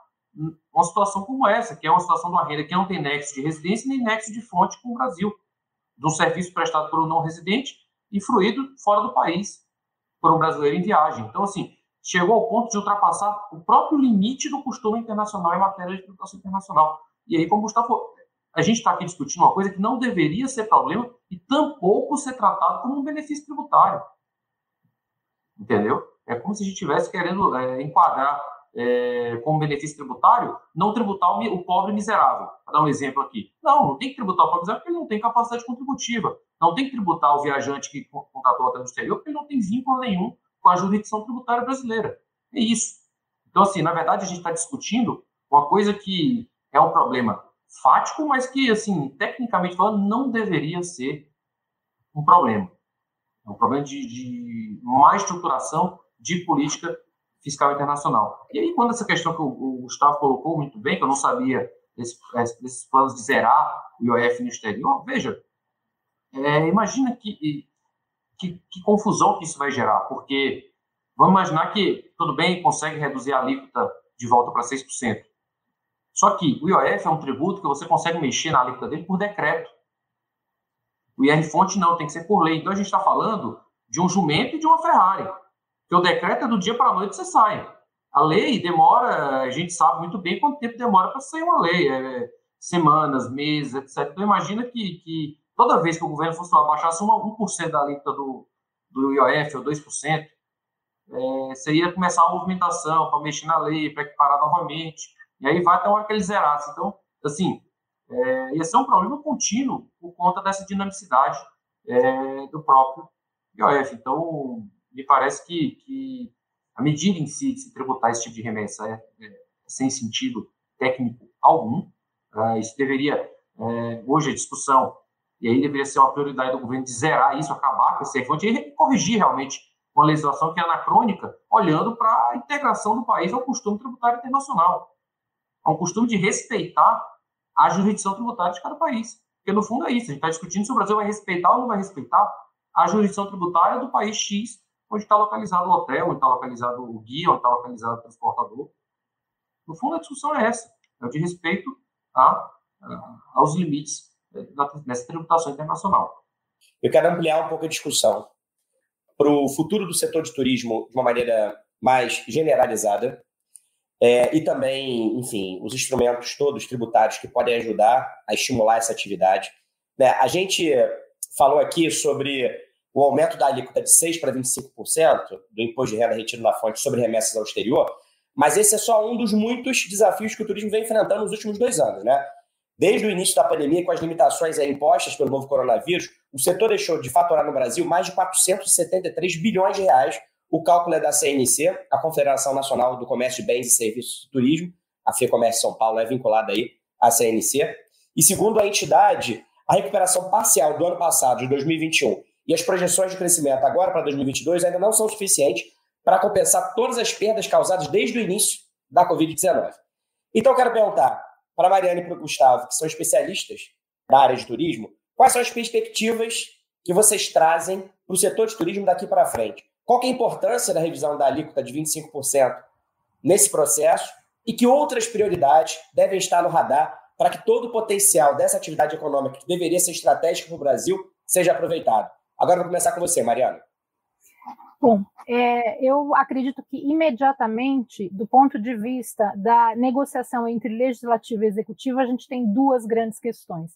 uma situação como essa, que é uma situação de uma renda que não tem nexo de residência nem nexo de fonte com o Brasil, de um serviço prestado por um não residente e fruído fora do país por um brasileiro em viagem. Então, assim, chegou ao ponto de ultrapassar o próprio limite do costume internacional em matéria de tributação internacional. E aí, como o Gustavo, a gente está aqui discutindo uma coisa que não deveria ser problema e tampouco ser tratado como um benefício tributário. Entendeu? É como se a gente estivesse querendo é, enquadrar é, como benefício tributário, não tributar o, o pobre miserável. Para dar um exemplo aqui. Não, não tem que tributar o pobre miserável porque ele não tem capacidade contributiva. Não tem que tributar o viajante que contratou até no exterior porque ele não tem vínculo nenhum com a jurisdição tributária brasileira. É isso. Então, assim, na verdade, a gente está discutindo uma coisa que é um problema fático, mas que, assim, tecnicamente falando, não deveria ser um problema. É um problema de, de má estruturação de política fiscal internacional. E aí, quando essa questão que o, Gustavo colocou muito bem, que eu não sabia é, desses planos de zerar o IOF no exterior, veja, é, imagina que, que, que, confusão que isso vai gerar, porque vamos imaginar que, tudo bem, consegue reduzir a alíquota de volta para 6%. Só que o IOF é um tributo que você consegue mexer na alíquota dele por decreto. O IR fonte não, tem que ser por lei. Então a gente está falando de um jumento e de uma Ferrari. Porque o decreto é do dia para a noite você sai. A lei demora, a gente sabe muito bem quanto tempo demora para sair uma lei, é, semanas, meses, etc. Então, imagina que, que toda vez que o governo fosse abaixasse 1%, da alíquota do, do IOF ou 2%, é, você ia começar a movimentação para mexer na lei, para equiparar novamente, e aí vai até uma hora que ele zerasse. Então, assim, é, ia ser um problema contínuo por conta dessa dinamicidade é, do próprio IOF. Então, me parece que, que a medida em si de se tributar esse tipo de remessa é, é sem sentido técnico algum. Uh, isso deveria, é, hoje a discussão, e aí deveria ser uma prioridade do governo de zerar isso, acabar com esse fonte e corrigir realmente uma legislação que é anacrônica, olhando para a integração do país ao costume tributário internacional, ao costume de respeitar a jurisdição tributária de cada país. Porque, no fundo, é isso. A gente está discutindo se o Brasil vai respeitar ou não vai respeitar a jurisdição tributária do país X, onde está localizado o hotel, onde está localizado o guia, onde está localizado o transportador. No fundo, a discussão é essa. É o de respeito a, a, aos limites dessa tributação internacional.
Eu quero ampliar um pouco a discussão para o futuro do setor de turismo de uma maneira mais generalizada é, e também, enfim, os instrumentos todos tributários que podem ajudar a estimular essa atividade. Né? A gente falou aqui sobre o aumento da alíquota de 6% para 25% do imposto de renda retido na fonte sobre remessas ao exterior, mas esse é só um dos muitos desafios que o turismo vem enfrentando nos últimos dois anos. Né? Desde o início da pandemia, com as limitações impostas pelo novo coronavírus, o setor deixou de faturar no Brasil mais de 473 bilhões de reais. O cálculo é da CNC, a Confederação Nacional do Comércio de Bens e Serviços de Turismo, a FEComércio São Paulo é vinculada aí à CNC. E segundo a entidade, a recuperação parcial do ano passado, de 2021, e as projeções de crescimento agora para 2022 ainda não são suficientes para compensar todas as perdas causadas desde o início da Covid-19. Então, eu quero perguntar para a Mariana e para o Gustavo, que são especialistas da área de turismo, quais são as perspectivas que vocês trazem para o setor de turismo daqui para frente? Qual é a importância da revisão da alíquota de 25% nesse processo e que outras prioridades devem estar no radar para que todo o potencial dessa atividade econômica, que deveria ser estratégica para o Brasil, seja aproveitado? Agora vou começar com você, Mariana.
Bom, é, eu acredito que imediatamente, do ponto de vista da negociação entre legislativo e executivo, a gente tem duas grandes questões.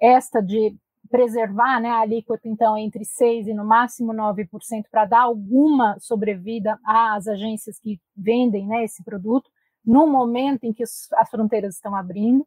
Esta de preservar né, a alíquota, então, entre 6% e no máximo 9%, para dar alguma sobrevida às agências que vendem né, esse produto, no momento em que as fronteiras estão abrindo.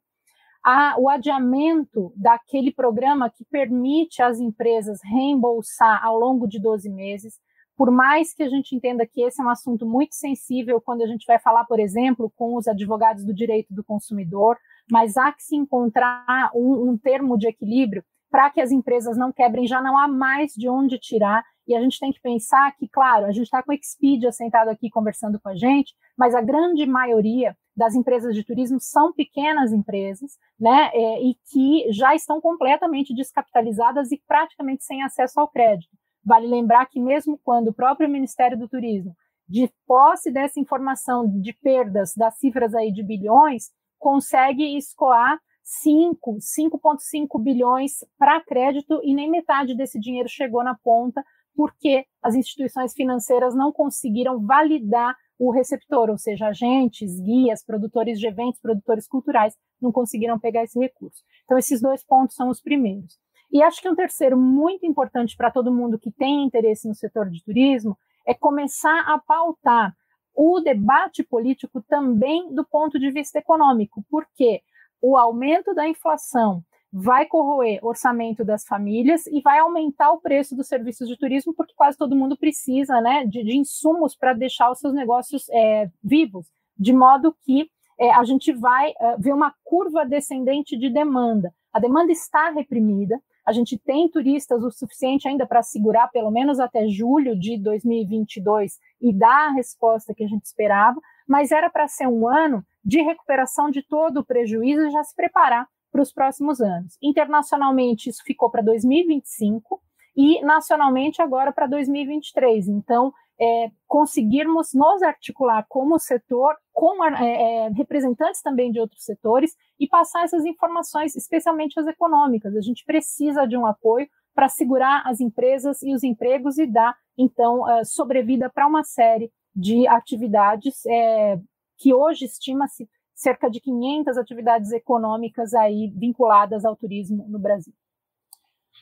O adiamento daquele programa que permite às empresas reembolsar ao longo de 12 meses por mais que a gente entenda que esse é um assunto muito sensível quando a gente vai falar, por exemplo, com os advogados do direito do consumidor, mas há que se encontrar um, um termo de equilíbrio para que as empresas não quebrem, já não há mais de onde tirar. E a gente tem que pensar que, claro, a gente está com o Expedia sentado aqui conversando com a gente, mas a grande maioria das empresas de turismo são pequenas empresas, né, é, e que já estão completamente descapitalizadas e praticamente sem acesso ao crédito. Vale lembrar que, mesmo quando o próprio Ministério do Turismo, de posse dessa informação de perdas das cifras aí de bilhões, consegue escoar 5, 5,5 bilhões para crédito e nem metade desse dinheiro chegou na ponta porque as instituições financeiras não conseguiram validar o receptor, ou seja, agentes, guias, produtores de eventos, produtores culturais, não conseguiram pegar esse recurso. Então, esses dois pontos são os primeiros. E acho que um terceiro muito importante para todo mundo que tem interesse no setor de turismo é começar a pautar o debate político também do ponto de vista econômico, porque o aumento da inflação vai corroer orçamento das famílias e vai aumentar o preço dos serviços de turismo, porque quase todo mundo precisa né, de, de insumos para deixar os seus negócios é, vivos, de modo que é, a gente vai é, ver uma curva descendente de demanda. A demanda está reprimida, a gente tem turistas o suficiente ainda para segurar pelo menos até julho de 2022 e dar a resposta que a gente esperava, mas era para ser um ano de recuperação de todo o prejuízo e já se preparar para os próximos anos. Internacionalmente, isso ficou para 2025 e nacionalmente agora para 2023. Então, é, conseguirmos nos articular como setor, com é, é, representantes também de outros setores e passar essas informações, especialmente as econômicas. A gente precisa de um apoio para segurar as empresas e os empregos e dar, então, uh, sobrevida para uma série de atividades é, que hoje estima-se cerca de 500 atividades econômicas aí vinculadas ao turismo no Brasil.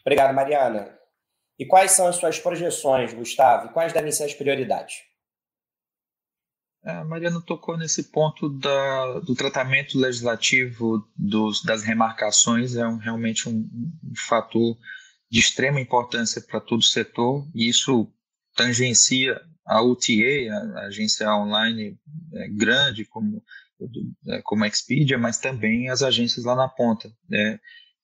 Obrigado, Mariana. E quais são as suas projeções, Gustavo? E quais devem ser as prioridades?
É, a Mariana tocou nesse ponto da, do tratamento legislativo dos, das remarcações, é um, realmente um, um fator de extrema importância para todo o setor, e isso tangencia a UTA, a agência online é, grande como, é, como a Expedia, mas também as agências lá na ponta. Né?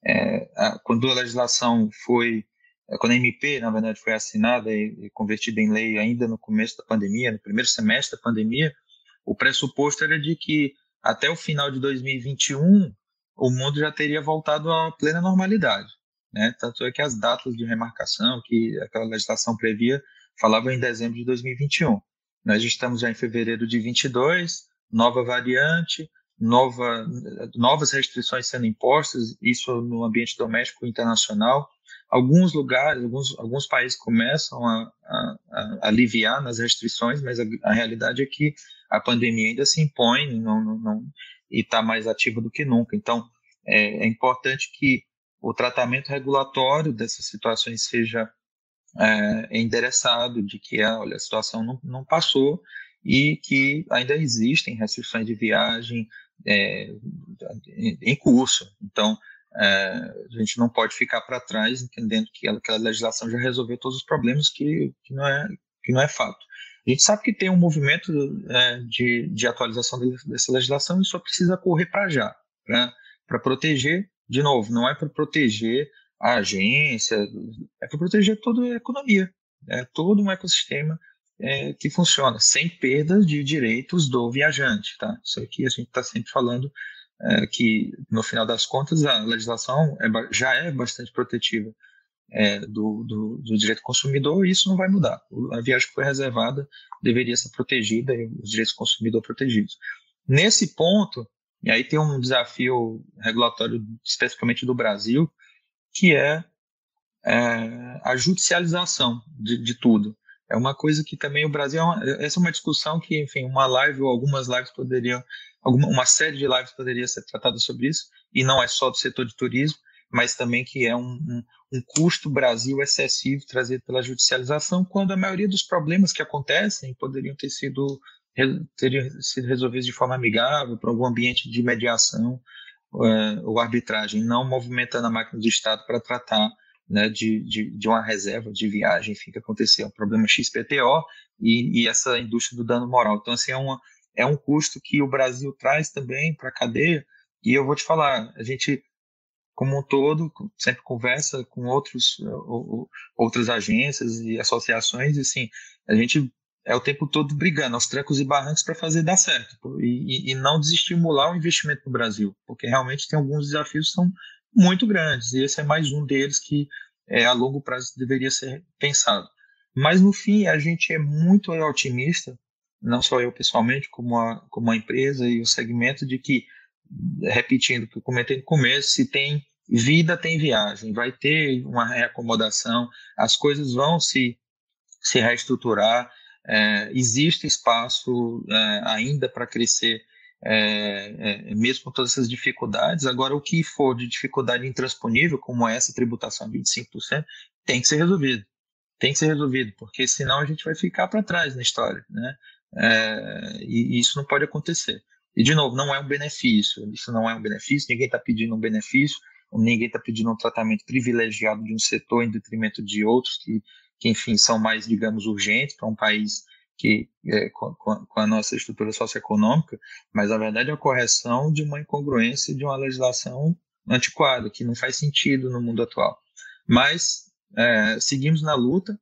É, a, quando a legislação foi, é, quando a MP, na verdade, foi assinada e, e convertida em lei ainda no começo da pandemia, no primeiro semestre da pandemia, o pressuposto era de que até o final de 2021 o mundo já teria voltado à plena normalidade. Né? Tanto é que as datas de remarcação que aquela legislação previa falava em dezembro de 2021. Nós estamos já em fevereiro de 22, nova variante, nova, novas restrições sendo impostas, isso no ambiente doméstico e internacional. Alguns lugares, alguns, alguns países começam a, a, a aliviar nas restrições, mas a, a, realidade é que a pandemia ainda se impõe não, não, não e está mais ativa do que nunca. Então, é, é importante que o tratamento regulatório dessas situações seja é, endereçado, de que olha, a situação não, não passou e que ainda existem restrições de viagem é, em curso. Então, é, a gente não pode ficar para trás entendendo que aquela legislação já resolveu todos os problemas, que, que, não, é, que não é fato. A gente sabe que tem um movimento é, de, de atualização dessa legislação e só precisa correr para já, para proteger, de novo, não é para proteger a agência, é para proteger toda a economia, é todo um ecossistema é, que funciona, sem perdas de direitos do viajante. Tá? Isso aqui a gente está sempre falando é, que, no final das contas, a legislação é, já é bastante protetiva é, do, do, do, direito consumidor e isso não vai mudar. A viagem que foi reservada deveria ser protegida e os direitos do consumidor protegidos. Nesse ponto, e aí tem um desafio regulatório especificamente do Brasil, que é, é a judicialização de, de, tudo. É uma coisa que também o Brasil, é essa é uma discussão que, enfim, uma live ou algumas lives poderiam, alguma, uma série de lives poderia ser tratada sobre isso, e não é só do setor de turismo, mas também que é um, um, um custo Brasil excessivo trazido pela judicialização, quando a maioria dos problemas que acontecem poderiam ter sido teriam sido resolvidos de forma amigável, por algum ambiente de mediação uh, ou arbitragem, não movimentando a máquina do Estado para tratar né, de, de, de, uma reserva de viagem, enfim, que aconteceu, um problema XPTO e, e, essa indústria do dano moral. Então, assim, é, uma, é um custo que o Brasil traz também para a cadeia, e eu vou te falar, a gente, como um todo, sempre conversa com outros, outras agências e associações, e assim, a gente é o tempo todo brigando aos trancos e barrancos para fazer dar certo e, e, não desestimular o investimento no Brasil, porque realmente tem alguns desafios que são muito grandes e esse é mais um deles que é, a longo prazo deveria ser pensado. Mas no fim a gente é muito otimista, não só eu pessoalmente, como a, como a empresa e o segmento, de que, repetindo o que eu comentei no começo, se tem vida, tem viagem, vai ter uma reacomodação, as coisas vão se, se reestruturar é, existe espaço é, ainda para crescer, é, é, mesmo com todas essas dificuldades. Agora, o que for de dificuldade intransponível, como essa tributação de 25%, tem que ser resolvido. Tem que ser resolvido, porque senão a gente vai ficar para trás na história, né? É, e, e isso não pode acontecer. E, de novo, não é um benefício, isso não é um benefício, ninguém está pedindo um benefício, ninguém está pedindo um tratamento privilegiado de um setor em detrimento de outros que que enfim são mais, digamos, urgentes para um país que é, com, com, a nossa estrutura socioeconômica, mas a verdade é a correção de uma incongruência de uma legislação antiquada que não faz sentido no mundo atual. Mas é, seguimos na luta,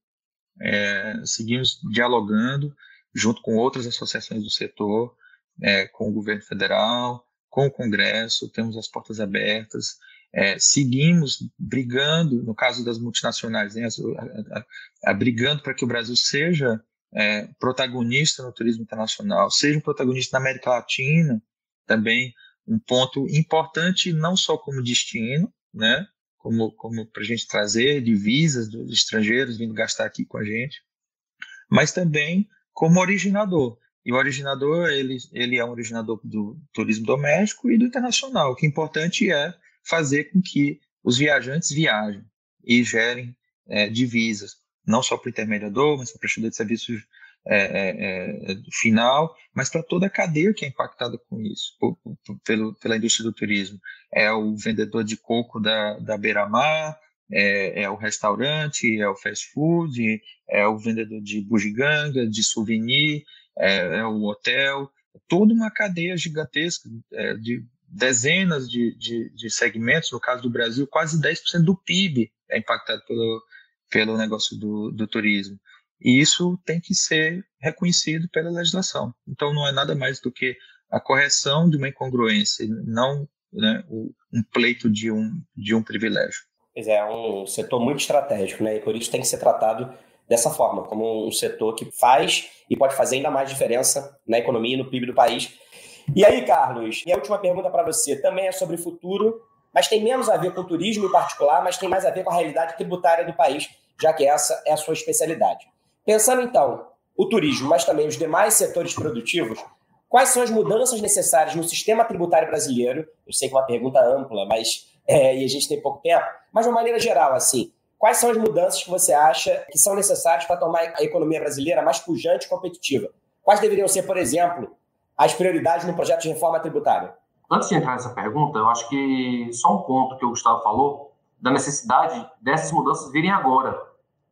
é, seguimos dialogando junto com outras associações do setor, é, com o governo federal, com o Congresso, temos as portas abertas é, seguimos brigando, no caso das multinacionais, né, brigando para que o Brasil seja é, protagonista no turismo internacional, seja um protagonista na América Latina, também um ponto importante, não só como destino, né, como, como para a gente trazer divisas dos estrangeiros vindo gastar aqui com a gente, mas também como originador. E o originador, ele, ele é um originador do turismo doméstico e do internacional. O que é importante é fazer com que os viajantes viajem e gerem é, divisas, não só para o intermediador, mas para o prestador de serviços é, é, é, final, mas para toda a cadeia que é impactada com isso, por, por, pelo, pela indústria do turismo. É o vendedor de coco da, da beira-mar, é, é, o restaurante, é o fast food, é o vendedor de bugiganga, de souvenir, é, é o hotel, toda uma cadeia gigantesca é, de dezenas de, de, de, segmentos, no caso do Brasil, quase 10% do PIB é impactado pelo, pelo negócio do, do turismo. E isso tem que ser reconhecido pela legislação. Então, não é nada mais do que a correção de uma incongruência, não né, um pleito de um, de um privilégio.
Pois é, é um setor muito estratégico, né? E por isso tem que ser tratado dessa forma, como um setor que faz e pode fazer ainda mais diferença na economia e no PIB do país. E aí, Carlos, minha última pergunta para você também é sobre futuro, mas tem menos a ver com o turismo em particular, mas tem mais a ver com a realidade tributária do país, já que essa é a sua especialidade. Pensando então o turismo, mas também os demais setores produtivos, quais são as mudanças necessárias no sistema tributário brasileiro? Eu sei que é uma pergunta ampla, mas é, e a gente tem pouco tempo, mas de uma maneira geral, assim, quais são as mudanças que você acha que são necessárias para tornar a economia brasileira mais pujante e competitiva? Quais deveriam ser, por exemplo, as prioridades no projeto de reforma tributária?
Antes de entrar nessa pergunta, eu acho que só um ponto que o Gustavo falou, da necessidade dessas mudanças virem agora.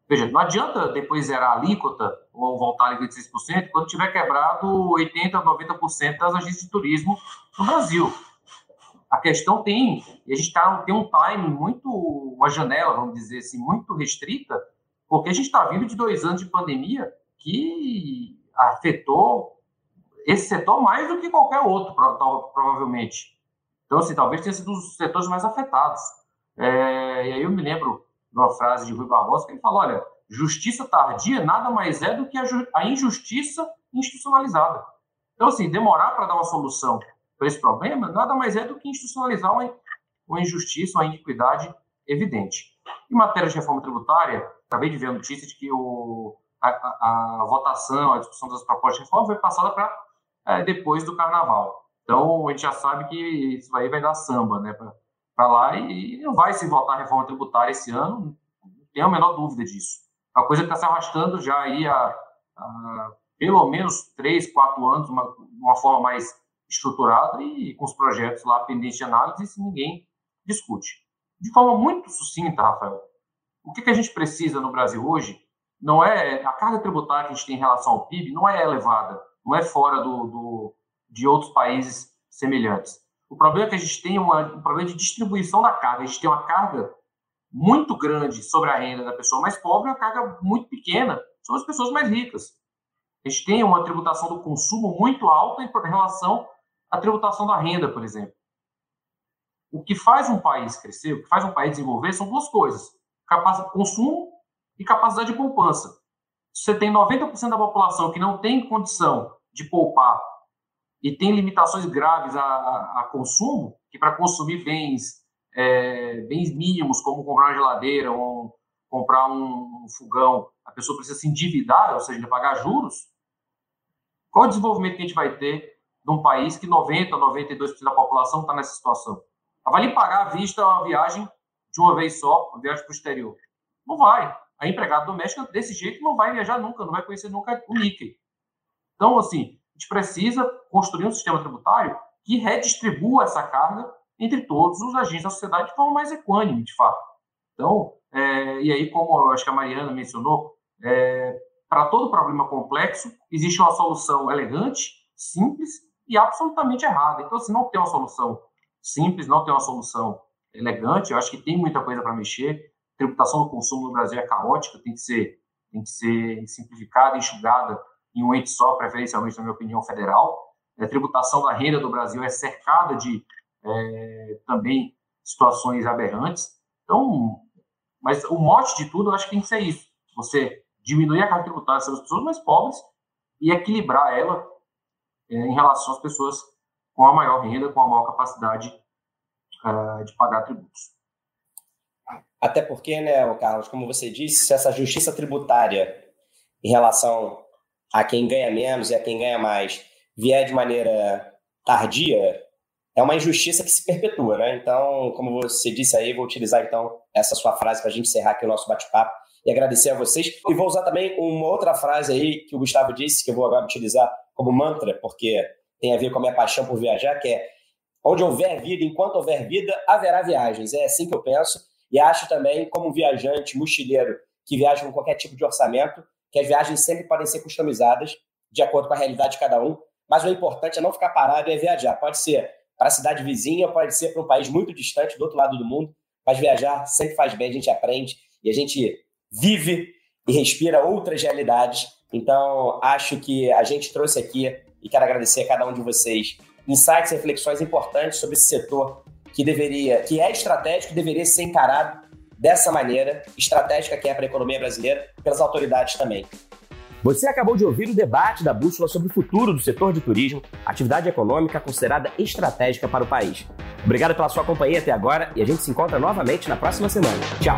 Veja, não adianta depois zerar a alíquota ou voltar a 26% quando tiver quebrado 80%, 90% das agências de turismo no Brasil. A questão tem, a gente tá, tem um time muito, uma janela, vamos dizer assim, muito restrita, porque a gente está vindo de dois anos de pandemia que afetou esse setor mais do que qualquer outro, provavelmente. Então, assim, talvez tenha sido um dos setores mais afetados. É, e aí eu me lembro uma frase de Rui Barbosa, que ele fala: olha, justiça tardia nada mais é do que a, a injustiça institucionalizada. Então, assim, demorar para dar uma solução para esse problema nada mais é do que institucionalizar uma, uma injustiça, uma iniquidade evidente. Em matéria de reforma tributária, acabei de ver a notícia de que o, a, a, a votação, a discussão das propostas de reforma foi passada para é, depois do carnaval. Então, a gente já sabe que isso aí vai dar samba, né? Para lá e não vai se votar a reforma tributária esse ano, não tenho a menor dúvida disso. Uma coisa está se arrastando já aí há, há, pelo menos três, quatro anos, uma, uma forma mais estruturada e com os projetos lá pendentes de análise, isso ninguém discute. De forma muito sucinta, Rafael, o que, que a gente precisa no Brasil hoje não é a carga tributária que a gente tem em relação ao PIB não é elevada, não é fora do, do de outros países semelhantes. O problema é que a gente tem uma, um problema de distribuição da carga. A gente tem uma carga muito grande sobre a renda da pessoa mais pobre e uma carga muito pequena sobre as pessoas mais ricas. A gente tem uma tributação do consumo muito alta em relação à tributação da renda, por exemplo. O que faz um país crescer, o que faz um país desenvolver são duas coisas: consumo e capacidade de poupança. Se você tem 90% da população que não tem condição de poupar e tem limitações graves a, a, a consumo, que para consumir bens, é, bens mínimos, como comprar uma geladeira ou comprar um, um, fogão, a pessoa precisa se endividar, ou seja, pagar juros, qual o desenvolvimento que a gente vai ter num país que 90%, 92% da população está nessa situação? Vai lhe pagar à vista uma viagem de uma vez só, uma viagem para o exterior? Não vai. A empregada doméstica, desse jeito, não vai viajar nunca, não vai conhecer nunca o níquel. Então, assim, a gente precisa construir um sistema tributário que redistribua essa carga entre todos os agentes da sociedade de forma mais equânime, de fato. Então, é, e aí, como acho que a Mariana mencionou, é, para todo problema complexo, existe uma solução elegante, simples e absolutamente errada. Então, se não tem uma solução simples, não tem uma solução elegante, eu acho que tem muita coisa para mexer. A tributação do consumo no Brasil é caótica, tem que ser, tem que ser simplificada, enxugada em um ente só, preferencialmente, na minha opinião, federal. A tributação da renda do Brasil é cercada de é, também situações aberrantes. Então, mas o mote de tudo, eu acho que tem que ser isso. Você diminuir a carga tributária sobre as pessoas mais pobres e equilibrar ela é, em relação às pessoas com a maior renda, com a maior capacidade uh, de pagar tributos.
Até porque, né, Carlos, como você disse, se essa justiça tributária em relação a quem ganha menos e a quem ganha mais vier de maneira tardia, é uma injustiça que se perpetua, né? Então, como você disse aí, vou utilizar então essa sua frase para a gente encerrar aqui o nosso bate-papo e agradecer a vocês. E vou usar também uma outra frase aí que o Gustavo disse, que eu vou agora utilizar como mantra, porque tem a ver com a minha paixão por viajar, que é onde houver vida, enquanto houver vida, haverá viagens. É assim que eu penso e acho também, como viajante, mochileiro, que viaja com qualquer tipo de orçamento, que as viagens sempre podem ser customizadas de acordo com a realidade de cada um, mas o importante é não ficar parado e é viajar. Pode ser para a cidade vizinha, pode ser para um país muito distante, do outro lado do mundo, mas viajar sempre faz bem, a gente aprende e a gente vive e respira outras realidades. Então, acho que a gente trouxe aqui, e quero agradecer a cada um de vocês, insights e reflexões importantes sobre esse setor que deveria, que é estratégico, deveria ser encarado dessa maneira, estratégica que é para a economia brasileira, pelas autoridades também. Você acabou de ouvir o debate da Bússola sobre o futuro do setor de turismo, atividade econômica considerada estratégica para o país. Obrigado pela sua companhia até agora e a gente se encontra novamente na próxima semana. Tchau!